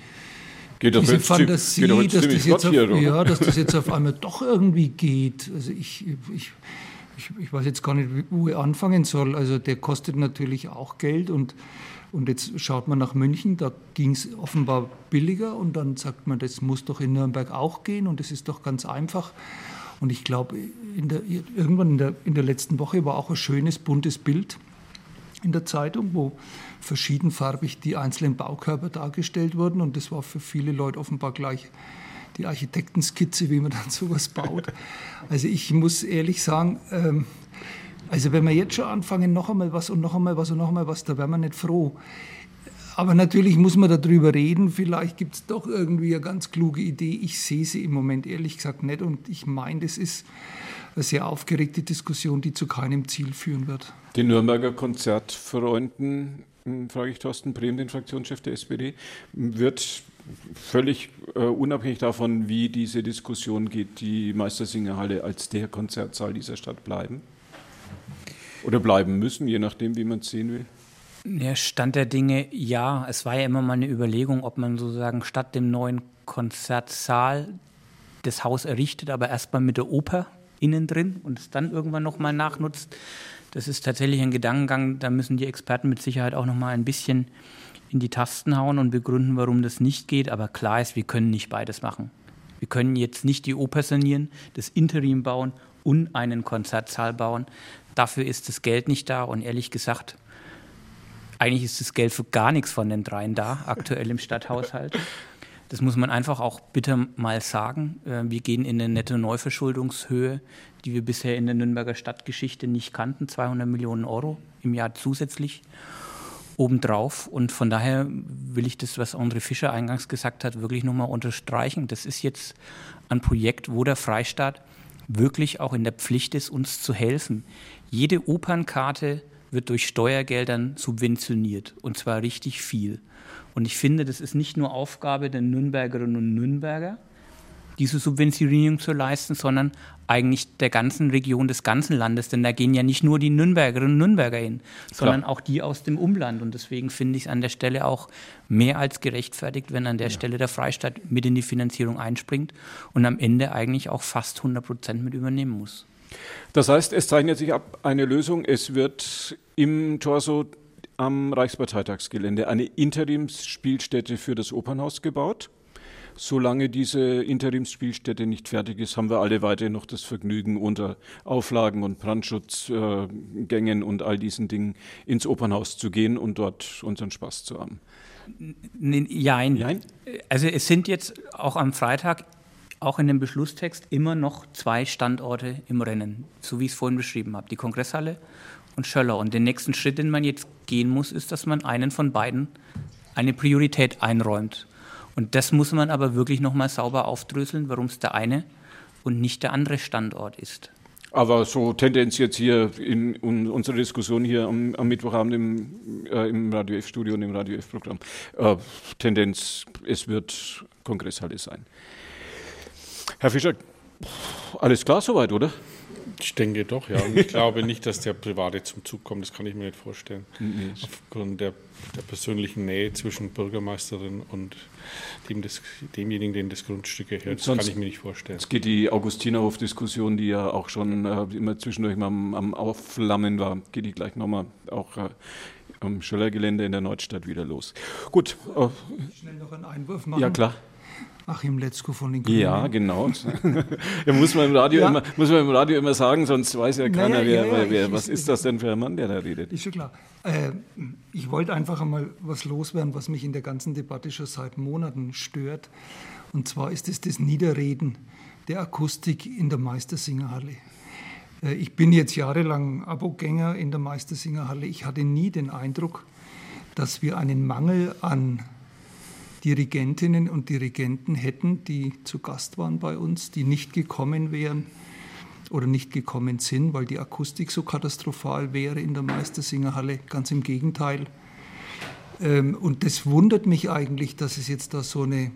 Geht diese Fantasie, dass, das jetzt auf, ja, dass das jetzt auf einmal doch irgendwie geht. Also ich, ich ich, ich, weiß jetzt gar nicht, wo ich anfangen soll. Also der kostet natürlich auch Geld und, und jetzt schaut man nach München, da ging es offenbar billiger und dann sagt man, das muss doch in Nürnberg auch gehen und das ist doch ganz einfach. Und ich glaube, irgendwann in der, in der letzten Woche war auch ein schönes, buntes Bild in der Zeitung, wo verschiedenfarbig die einzelnen Baukörper dargestellt wurden. Und das war für viele Leute offenbar gleich die Architektenskizze, wie man dann *laughs* sowas baut. Also ich muss ehrlich sagen, ähm, also wenn wir jetzt schon anfangen, noch einmal was und noch einmal was und noch einmal was, da wären wir nicht froh. Aber natürlich muss man darüber reden. Vielleicht gibt es doch irgendwie eine ganz kluge Idee. Ich sehe sie im Moment ehrlich gesagt nicht und ich meine, das ist eine sehr aufgeregte Diskussion, die zu keinem Ziel führen wird. Die Nürnberger Konzertfreunden, hm, frage ich Thorsten Brehm, den Fraktionschef der SPD, wird völlig äh, unabhängig davon, wie diese Diskussion geht, die Meistersingerhalle als der Konzertsaal dieser Stadt bleiben? Oder bleiben müssen, je nachdem, wie man es sehen will? Der Stand der Dinge, ja. Es war ja immer mal eine Überlegung, ob man sozusagen statt dem neuen Konzertsaal das Haus errichtet, aber erstmal mit der Oper innen drin und es dann irgendwann nochmal nachnutzt. Das ist tatsächlich ein Gedankengang, da müssen die Experten mit Sicherheit auch nochmal ein bisschen in die Tasten hauen und begründen, warum das nicht geht. Aber klar ist, wir können nicht beides machen. Wir können jetzt nicht die Oper sanieren, das Interim bauen und einen Konzertsaal bauen. Dafür ist das Geld nicht da und ehrlich gesagt, eigentlich ist das Geld für gar nichts von den dreien da, aktuell im Stadthaushalt. Das muss man einfach auch bitte mal sagen. Äh, wir gehen in eine nette Neuverschuldungshöhe, die wir bisher in der Nürnberger Stadtgeschichte nicht kannten, 200 Millionen Euro im Jahr zusätzlich obendrauf. Und von daher will ich das, was André Fischer eingangs gesagt hat, wirklich nochmal unterstreichen. Das ist jetzt ein Projekt, wo der Freistaat wirklich auch in der Pflicht ist, uns zu helfen. Jede Opernkarte wird durch Steuergeldern subventioniert und zwar richtig viel. Und ich finde, das ist nicht nur Aufgabe der Nürnbergerinnen und Nürnberger, diese Subventionierung zu leisten, sondern eigentlich der ganzen Region, des ganzen Landes. Denn da gehen ja nicht nur die Nürnbergerinnen und Nürnberger hin, sondern Klar. auch die aus dem Umland. Und deswegen finde ich es an der Stelle auch mehr als gerechtfertigt, wenn an der ja. Stelle der Freistaat mit in die Finanzierung einspringt und am Ende eigentlich auch fast 100 Prozent mit übernehmen muss. Das heißt, es zeichnet sich ab eine Lösung. Es wird im Torso am Reichsparteitagsgelände eine Interimsspielstätte für das Opernhaus gebaut. Solange diese Interimsspielstätte nicht fertig ist, haben wir alle weiterhin noch das Vergnügen, unter Auflagen und Brandschutzgängen und all diesen Dingen ins Opernhaus zu gehen und dort unseren Spaß zu haben. Nein. Nein. Also es sind jetzt auch am Freitag auch in dem Beschlusstext immer noch zwei Standorte im Rennen, so wie ich es vorhin beschrieben habe, die Kongresshalle und Schöller. Und den nächsten Schritt, den man jetzt gehen muss, ist, dass man einen von beiden eine Priorität einräumt. Und das muss man aber wirklich nochmal sauber aufdröseln, warum es der eine und nicht der andere Standort ist. Aber so Tendenz jetzt hier in, in unserer Diskussion hier am, am Mittwochabend im, äh, im Radio F-Studio und im Radio F-Programm, äh, Tendenz, es wird Kongresshalle sein. Herr Fischer, alles klar soweit, oder? Ich denke doch, ja. Und ich glaube nicht, dass der Private zum Zug kommt. Das kann ich mir nicht vorstellen. Mhm. Aufgrund der, der, persönlichen Nähe zwischen Bürgermeisterin und dem des, demjenigen, den das Grundstück gehört. Das kann ich mir nicht vorstellen. Es geht die Augustinerhof-Diskussion, die ja auch schon äh, immer zwischendurch mal am, am Aufflammen war, geht die gleich nochmal auch äh, am Schöllergelände in der Nordstadt wieder los. Gut. Äh, Schnell noch einen Einwurf machen. Ja, klar. Achim Letzko von den Grünen. Ja, genau. *laughs* ja, muss, man im Radio ja. immer, muss man im Radio immer sagen, sonst weiß ja keiner, naja, wer, ja, wer, was ist das denn für ein Mann, der da redet. Ist schon klar. Äh, ich wollte einfach einmal was loswerden, was mich in der ganzen Debatte schon seit Monaten stört. Und zwar ist es das Niederreden der Akustik in der Meistersingerhalle. Äh, ich bin jetzt jahrelang Abogänger in der Meistersingerhalle. Ich hatte nie den Eindruck, dass wir einen Mangel an Dirigentinnen und Dirigenten hätten, die zu Gast waren bei uns, die nicht gekommen wären oder nicht gekommen sind, weil die Akustik so katastrophal wäre in der Meistersingerhalle. Ganz im Gegenteil. Ähm, und das wundert mich eigentlich, dass es jetzt da so eine,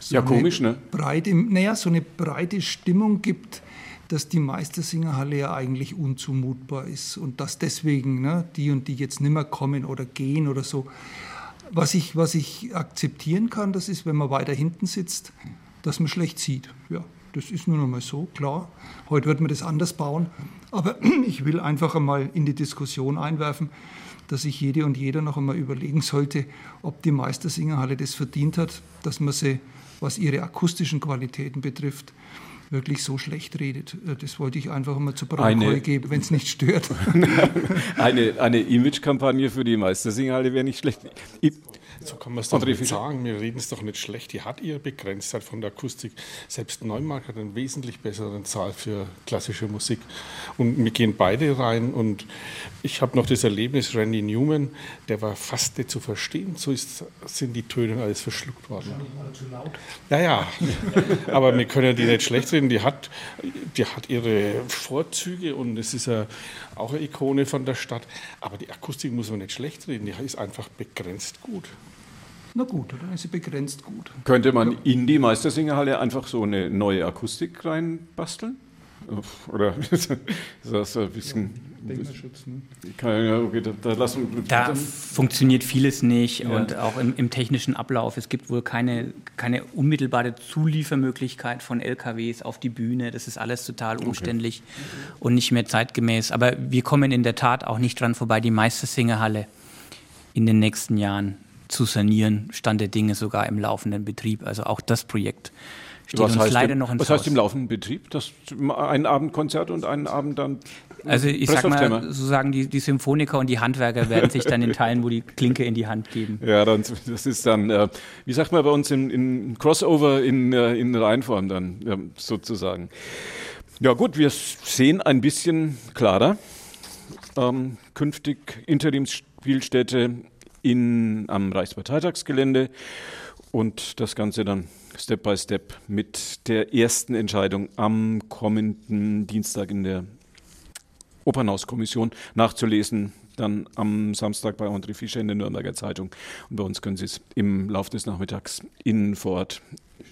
so ja, komisch, ne? breite, naja, so eine breite Stimmung gibt, dass die Meistersingerhalle ja eigentlich unzumutbar ist und dass deswegen ne, die und die jetzt nicht mehr kommen oder gehen oder so. Was ich, was ich akzeptieren kann, das ist, wenn man weiter hinten sitzt, dass man schlecht sieht. Ja, Das ist nur noch mal so, klar. Heute wird man das anders bauen. Aber *clears throat* ich will einfach einmal in die Diskussion einwerfen, dass sich jede und jeder noch einmal überlegen sollte, ob die Meistersingerhalle das verdient hat, dass man sie, was ihre akustischen Qualitäten betrifft, wirklich so schlecht redet. Äh, das wollte ich einfach mal zu Protokoll geben, wenn es nicht stört. *laughs* eine eine Image-Kampagne für die Meistersingerhalle wäre nicht schlecht. Ich, so kann man es doch nicht sagen. Wir reden es doch nicht schlecht. Die hat ihre Begrenztheit von der Akustik. Selbst Neumark hat einen wesentlich besseren Zahl für klassische Musik. Und wir gehen beide rein. Und ich habe noch das Erlebnis, Randy Newman, der war fast nicht zu verstehen. So ist, sind die Töne alles verschluckt worden. Ja, ja. Aber wir können die nicht schlecht reden. Die hat, die hat ihre Vorzüge und es ist ja auch eine Ikone von der Stadt. Aber die Akustik muss man nicht schlecht reden. Die ist einfach begrenzt gut. Na gut, dann ist sie begrenzt gut. Könnte man in die Meistersingerhalle einfach so eine neue Akustik reinbasteln? Oder *laughs* ist das ein bisschen. Denkmalschutz, ne? Ja, okay, da, da, lassen, da funktioniert vieles nicht ja. und auch im, im, technischen Ablauf. Es gibt wohl keine, keine unmittelbare Zuliefermöglichkeit von LKWs auf die Bühne. Das ist alles total umständlich okay. und nicht mehr zeitgemäß. Aber wir kommen in der Tat auch nicht dran vorbei, die Meistersingerhalle in den nächsten Jahren zu sanieren, Stand der Dinge sogar im laufenden Betrieb. Also auch das Projekt steht was uns leider im, noch ins Was Haus. heißt im laufenden Betrieb? Das, ein Abendkonzert und einen Abend dann also ich sag mal, sozusagen die, die Symphoniker und die Handwerker werden sich dann in Teilen, wo die Klinke in die Hand geben. Ja, dann, das ist dann, äh, wie sagt man bei uns, in, in Crossover in, äh, in Reihenform dann ja, sozusagen. Ja gut, wir sehen ein bisschen klarer. Ähm, künftig Interimsspielstätte in, am Reichsparteitagsgelände und das Ganze dann Step by Step mit der ersten Entscheidung am kommenden Dienstag in der Opernhauskommission nachzulesen. Dann am Samstag bei André Fischer in der Nürnberger Zeitung. Und bei uns können Sie es im Laufe des Nachmittags innen vor Ort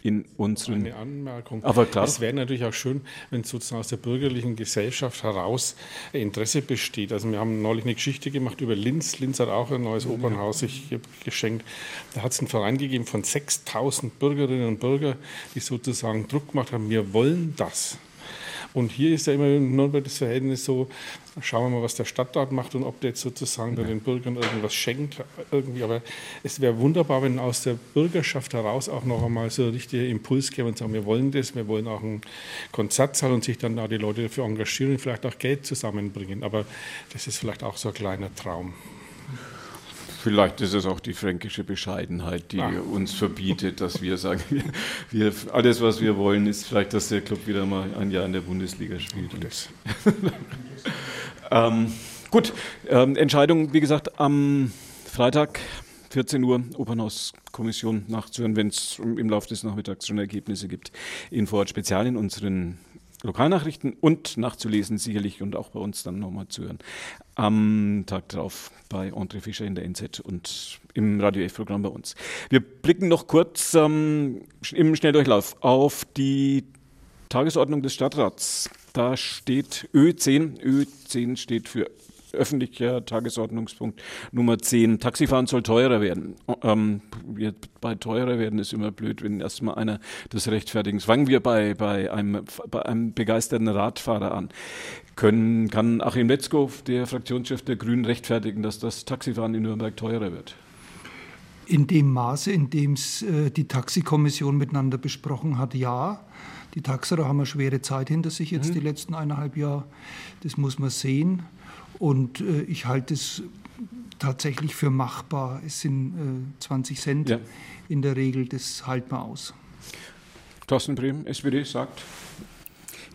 in unseren. Eine Anmerkung. Aber klar. Es wäre natürlich auch schön, wenn sozusagen aus der bürgerlichen Gesellschaft heraus Interesse besteht. Also wir haben neulich eine Geschichte gemacht über Linz. Linz hat auch ein neues Opernhaus sich geschenkt. Da hat es einen Verein gegeben von 6000 Bürgerinnen und Bürgern, die sozusagen Druck gemacht haben, wir wollen das. Und hier ist ja immer in Nürnberg das Verhältnis so, schauen wir mal, was der Stadtrat macht und ob der jetzt sozusagen ja. den Bürgern irgendwas schenkt. Irgendwie. Aber es wäre wunderbar, wenn aus der Bürgerschaft heraus auch noch einmal so ein richtiger Impuls käme und sagen, wir wollen das, wir wollen auch einen Konzertsaal und sich dann da die Leute dafür engagieren und vielleicht auch Geld zusammenbringen. Aber das ist vielleicht auch so ein kleiner Traum. Vielleicht ist es auch die fränkische Bescheidenheit, die ah. uns verbietet, dass wir sagen, *laughs* wir, alles, was wir wollen, ist vielleicht, dass der Club wieder mal ein Jahr in der Bundesliga spielt. *laughs* ähm, gut, ähm, Entscheidung, wie gesagt, am Freitag 14 Uhr Opernhauskommission nachzuhören, wenn es im Laufe des Nachmittags schon Ergebnisse gibt. Info Spezial in unseren Lokalnachrichten und nachzulesen sicherlich und auch bei uns dann nochmal zu hören. Am Tag darauf bei André Fischer in der NZ und im Radio F-Programm bei uns. Wir blicken noch kurz ähm, im Schnelldurchlauf auf die Tagesordnung des Stadtrats. Da steht Ö10. Ö10 steht für öffentlicher Tagesordnungspunkt Nummer 10. Taxifahren soll teurer werden. Ähm, bei teurer werden ist immer blöd, wenn erstmal einer das rechtfertigt. Fangen wir bei, bei, einem, bei einem begeisterten Radfahrer an. Können, kann Achim Letzkow, der Fraktionschef der Grünen, rechtfertigen, dass das Taxifahren in Nürnberg teurer wird? In dem Maße, in dem es äh, die Taxikommission miteinander besprochen hat, ja. Die Taxerer haben eine schwere Zeit hinter sich jetzt mhm. die letzten eineinhalb Jahre. Das muss man sehen. Und äh, ich halte es tatsächlich für machbar. Es sind äh, 20 Cent ja. in der Regel, das halten wir aus. Thorsten Brehm, SPD, sagt.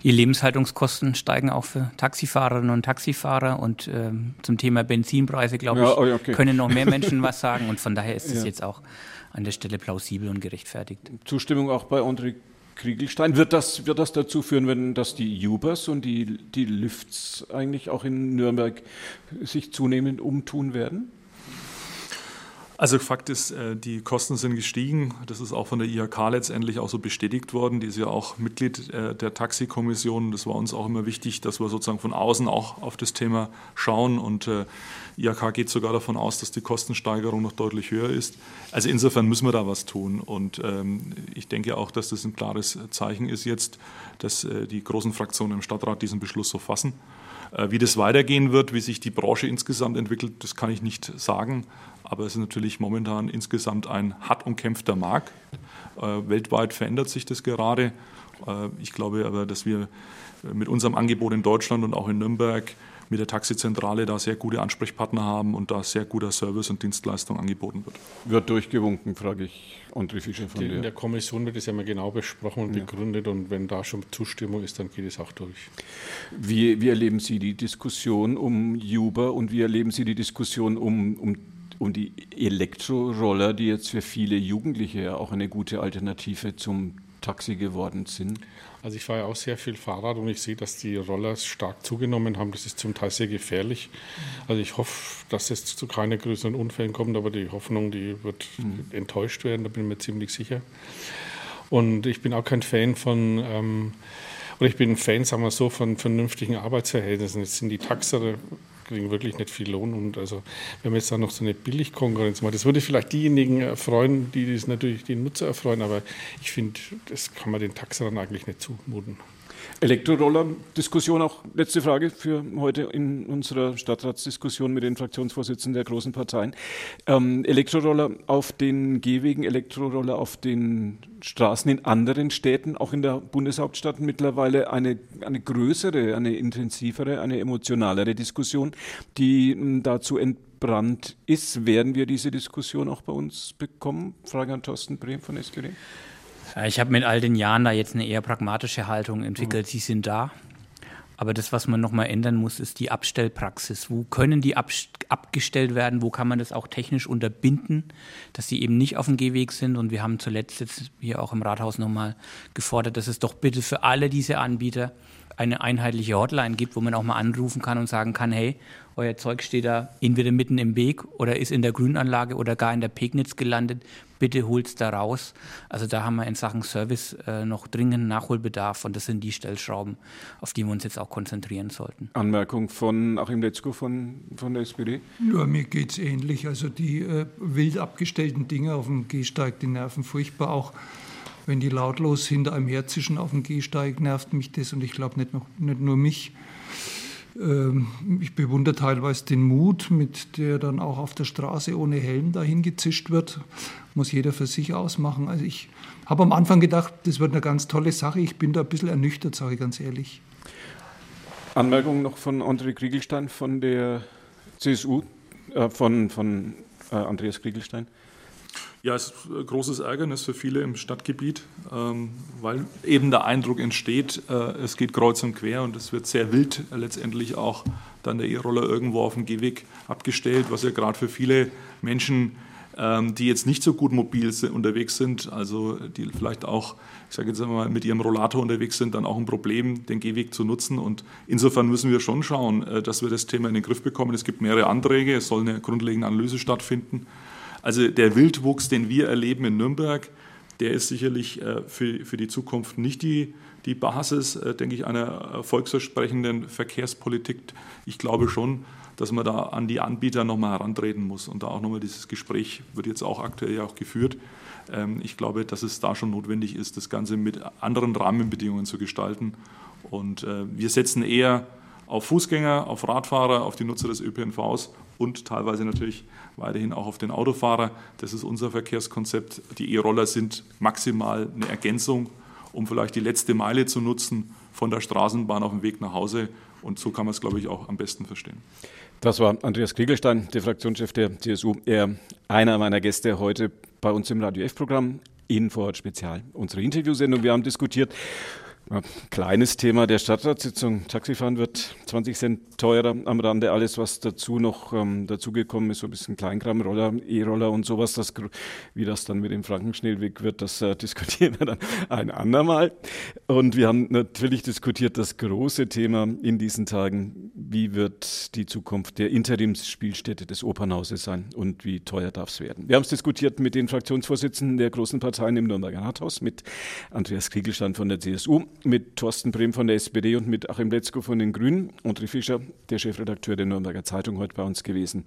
Die Lebenshaltungskosten steigen auch für Taxifahrerinnen und Taxifahrer und ähm, zum Thema Benzinpreise, glaube ich, ja, oh, okay. können noch mehr *laughs* Menschen was sagen und von daher ist es ja. jetzt auch an der Stelle plausibel und gerechtfertigt. Zustimmung auch bei André Kriegelstein. Wird das, wird das dazu führen, wenn dass die Ubers und die, die Lifts eigentlich auch in Nürnberg sich zunehmend umtun werden? Also Fakt ist, äh, die Kosten sind gestiegen. Das ist auch von der IHK letztendlich auch so bestätigt worden. Die ist ja auch Mitglied äh, der Taxikommission. Das war uns auch immer wichtig, dass wir sozusagen von außen auch auf das Thema schauen. Und äh, IHK geht sogar davon aus, dass die Kostensteigerung noch deutlich höher ist. Also insofern müssen wir da was tun. Und ähm, ich denke auch, dass das ein klares Zeichen ist jetzt, dass die großen Fraktionen im Stadtrat diesen Beschluss so fassen. Wie das weitergehen wird, wie sich die Branche insgesamt entwickelt, das kann ich nicht sagen. Aber es ist natürlich momentan insgesamt ein hart umkämpfter Markt. Äh, weltweit verändert sich das gerade. Äh, ich glaube aber, dass wir mit unserem Angebot in Deutschland und auch in Nürnberg mit der Taxizentrale da sehr gute Ansprechpartner haben und da sehr guter Service und Dienstleistung angeboten wird. Wird durchgewunken, frage ich André Fischer von In der Kommission wird es ja mal genau besprochen und ja. begründet und wenn da schon Zustimmung ist, dann geht es auch durch. Wie, wie erleben Sie die Diskussion um Uber und wie erleben Sie die Diskussion um, um um die Elektroroller, die jetzt für viele Jugendliche auch eine gute Alternative zum Taxi geworden sind? Also ich fahre ja auch sehr viel Fahrrad und ich sehe, dass die Roller stark zugenommen haben. Das ist zum Teil sehr gefährlich. Also ich hoffe, dass es zu keinen größeren Unfällen kommt, aber die Hoffnung, die wird mhm. enttäuscht werden, da bin ich mir ziemlich sicher. Und ich bin auch kein Fan von, ähm, oder ich bin ein Fan, sagen wir so, von vernünftigen Arbeitsverhältnissen. Jetzt sind die Taxer kriegen wirklich nicht viel Lohn. Und also, wenn man jetzt da noch so eine Billigkonkurrenz macht, das würde vielleicht diejenigen erfreuen, die das natürlich die Nutzer erfreuen, aber ich finde, das kann man den Taxern eigentlich nicht zumuten. Elektroroller-Diskussion auch letzte Frage für heute in unserer Stadtratsdiskussion mit den Fraktionsvorsitzenden der großen Parteien. Ähm, Elektroroller auf den Gehwegen, Elektroroller auf den Straßen in anderen Städten, auch in der Bundeshauptstadt mittlerweile eine, eine größere, eine intensivere, eine emotionalere Diskussion, die hm, dazu entbrannt ist. Werden wir diese Diskussion auch bei uns bekommen? Frage an Thorsten Brehm von SPD. Ich habe mit all den Jahren da jetzt eine eher pragmatische Haltung entwickelt. Mhm. Sie sind da. Aber das, was man nochmal ändern muss, ist die Abstellpraxis. Wo können die ab, abgestellt werden? Wo kann man das auch technisch unterbinden, dass sie eben nicht auf dem Gehweg sind? Und wir haben zuletzt jetzt hier auch im Rathaus nochmal gefordert, dass es doch bitte für alle diese Anbieter eine einheitliche Hotline gibt, wo man auch mal anrufen kann und sagen kann, hey, euer Zeug steht da entweder mitten im Weg oder ist in der Grünanlage oder gar in der Pegnitz gelandet. Bitte holt's da raus. Also da haben wir in Sachen Service äh, noch dringend Nachholbedarf und das sind die Stellschrauben, auf die wir uns jetzt auch konzentrieren sollten. Anmerkung von Achim Letzko von, von der SPD? Ja, mir geht es ähnlich. Also die äh, wild abgestellten Dinge auf dem Gehsteig, die nerven furchtbar auch wenn die lautlos hinter einem herzischen auf dem Gehsteig, nervt mich das und ich glaube nicht, nicht nur mich. Ähm, ich bewundere teilweise den Mut, mit der dann auch auf der Straße ohne Helm dahin gezischt wird. Muss jeder für sich ausmachen. Also ich habe am Anfang gedacht, das wird eine ganz tolle Sache. Ich bin da ein bisschen ernüchtert, sage ich ganz ehrlich. Anmerkung noch von André Kriegelstein von der CSU, äh, von, von äh, Andreas Kriegelstein. Ja, es ist ein großes Ärgernis für viele im Stadtgebiet, ähm, weil eben der Eindruck entsteht, äh, es geht kreuz und quer und es wird sehr wild letztendlich auch dann der E-Roller irgendwo auf dem Gehweg abgestellt, was ja gerade für viele Menschen, ähm, die jetzt nicht so gut mobil unterwegs sind, also die vielleicht auch, ich sage jetzt einmal, mit ihrem Rollator unterwegs sind, dann auch ein Problem, den Gehweg zu nutzen. Und insofern müssen wir schon schauen, äh, dass wir das Thema in den Griff bekommen. Es gibt mehrere Anträge, es soll eine grundlegende Analyse stattfinden. Also der Wildwuchs, den wir erleben in Nürnberg, der ist sicherlich äh, für, die Zukunft nicht die, die Basis, äh, denke ich, einer erfolgsversprechenden Verkehrspolitik. Ich glaube schon, dass man da an die Anbieter nochmal herantreten muss. Und da auch nochmal dieses Gespräch wird jetzt auch aktuell ja auch geführt. Ähm, ich glaube, dass es da schon notwendig ist, das Ganze mit anderen Rahmenbedingungen zu gestalten. Und äh, wir setzen eher auf Fußgänger, auf Radfahrer, auf die Nutzer des ÖPNVs und teilweise natürlich weiterhin auch auf den Autofahrer. Das ist unser Verkehrskonzept. Die E-Roller sind maximal eine Ergänzung, um vielleicht die letzte Meile zu nutzen von der Straßenbahn auf dem Weg nach Hause. Und so kann man es, glaube ich, auch am besten verstehen. Das war Andreas Kriegelstein, der Fraktionschef der CSU. Er, einer meiner Gäste heute bei uns im Radio F-Programm. Ort Spezial, unsere Interviewsendung. Wir haben diskutiert Kleines Thema der Stadtratssitzung. Taxifahren wird 20 Cent teurer am Rande. Alles, was dazu noch ähm, dazugekommen ist, so ein bisschen Kleinkram, Roller, E-Roller und sowas, das, wie das dann mit dem Frankenschnellweg wird, das äh, *laughs* diskutieren wir dann ein andermal. Und wir haben natürlich diskutiert das große Thema in diesen Tagen, wie wird die Zukunft der Interimsspielstätte des Opernhauses sein und wie teuer darf es werden. Wir haben es diskutiert mit den Fraktionsvorsitzenden der großen Parteien im Nürnberger Rathaus, mit Andreas Kriegelstand von der CSU, mit Thorsten Brehm von der SPD und mit Achim Letzko von den Grünen. André Fischer, der Chefredakteur der Nürnberger Zeitung, heute bei uns gewesen.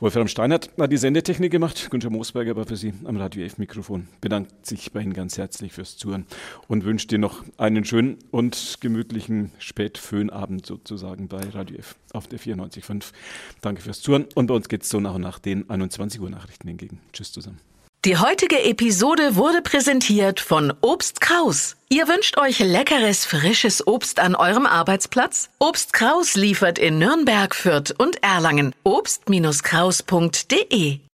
Wolfram Steinert hat die Sendetechnik gemacht. Günther Moosberger war für Sie am Radio F-Mikrofon. Bedankt sich bei Ihnen ganz herzlich fürs Zuhören und wünscht dir noch einen schönen und gemütlichen Spätföhnabend sozusagen bei Radio F auf der 94.5. Danke fürs Zuhören und bei uns geht es so nach und nach den 21 Uhr Nachrichten entgegen. Tschüss zusammen. Die heutige Episode wurde präsentiert von Obst Kraus. Ihr wünscht euch leckeres, frisches Obst an eurem Arbeitsplatz? Obst Kraus liefert in Nürnberg, Fürth und Erlangen. Obst-Kraus.de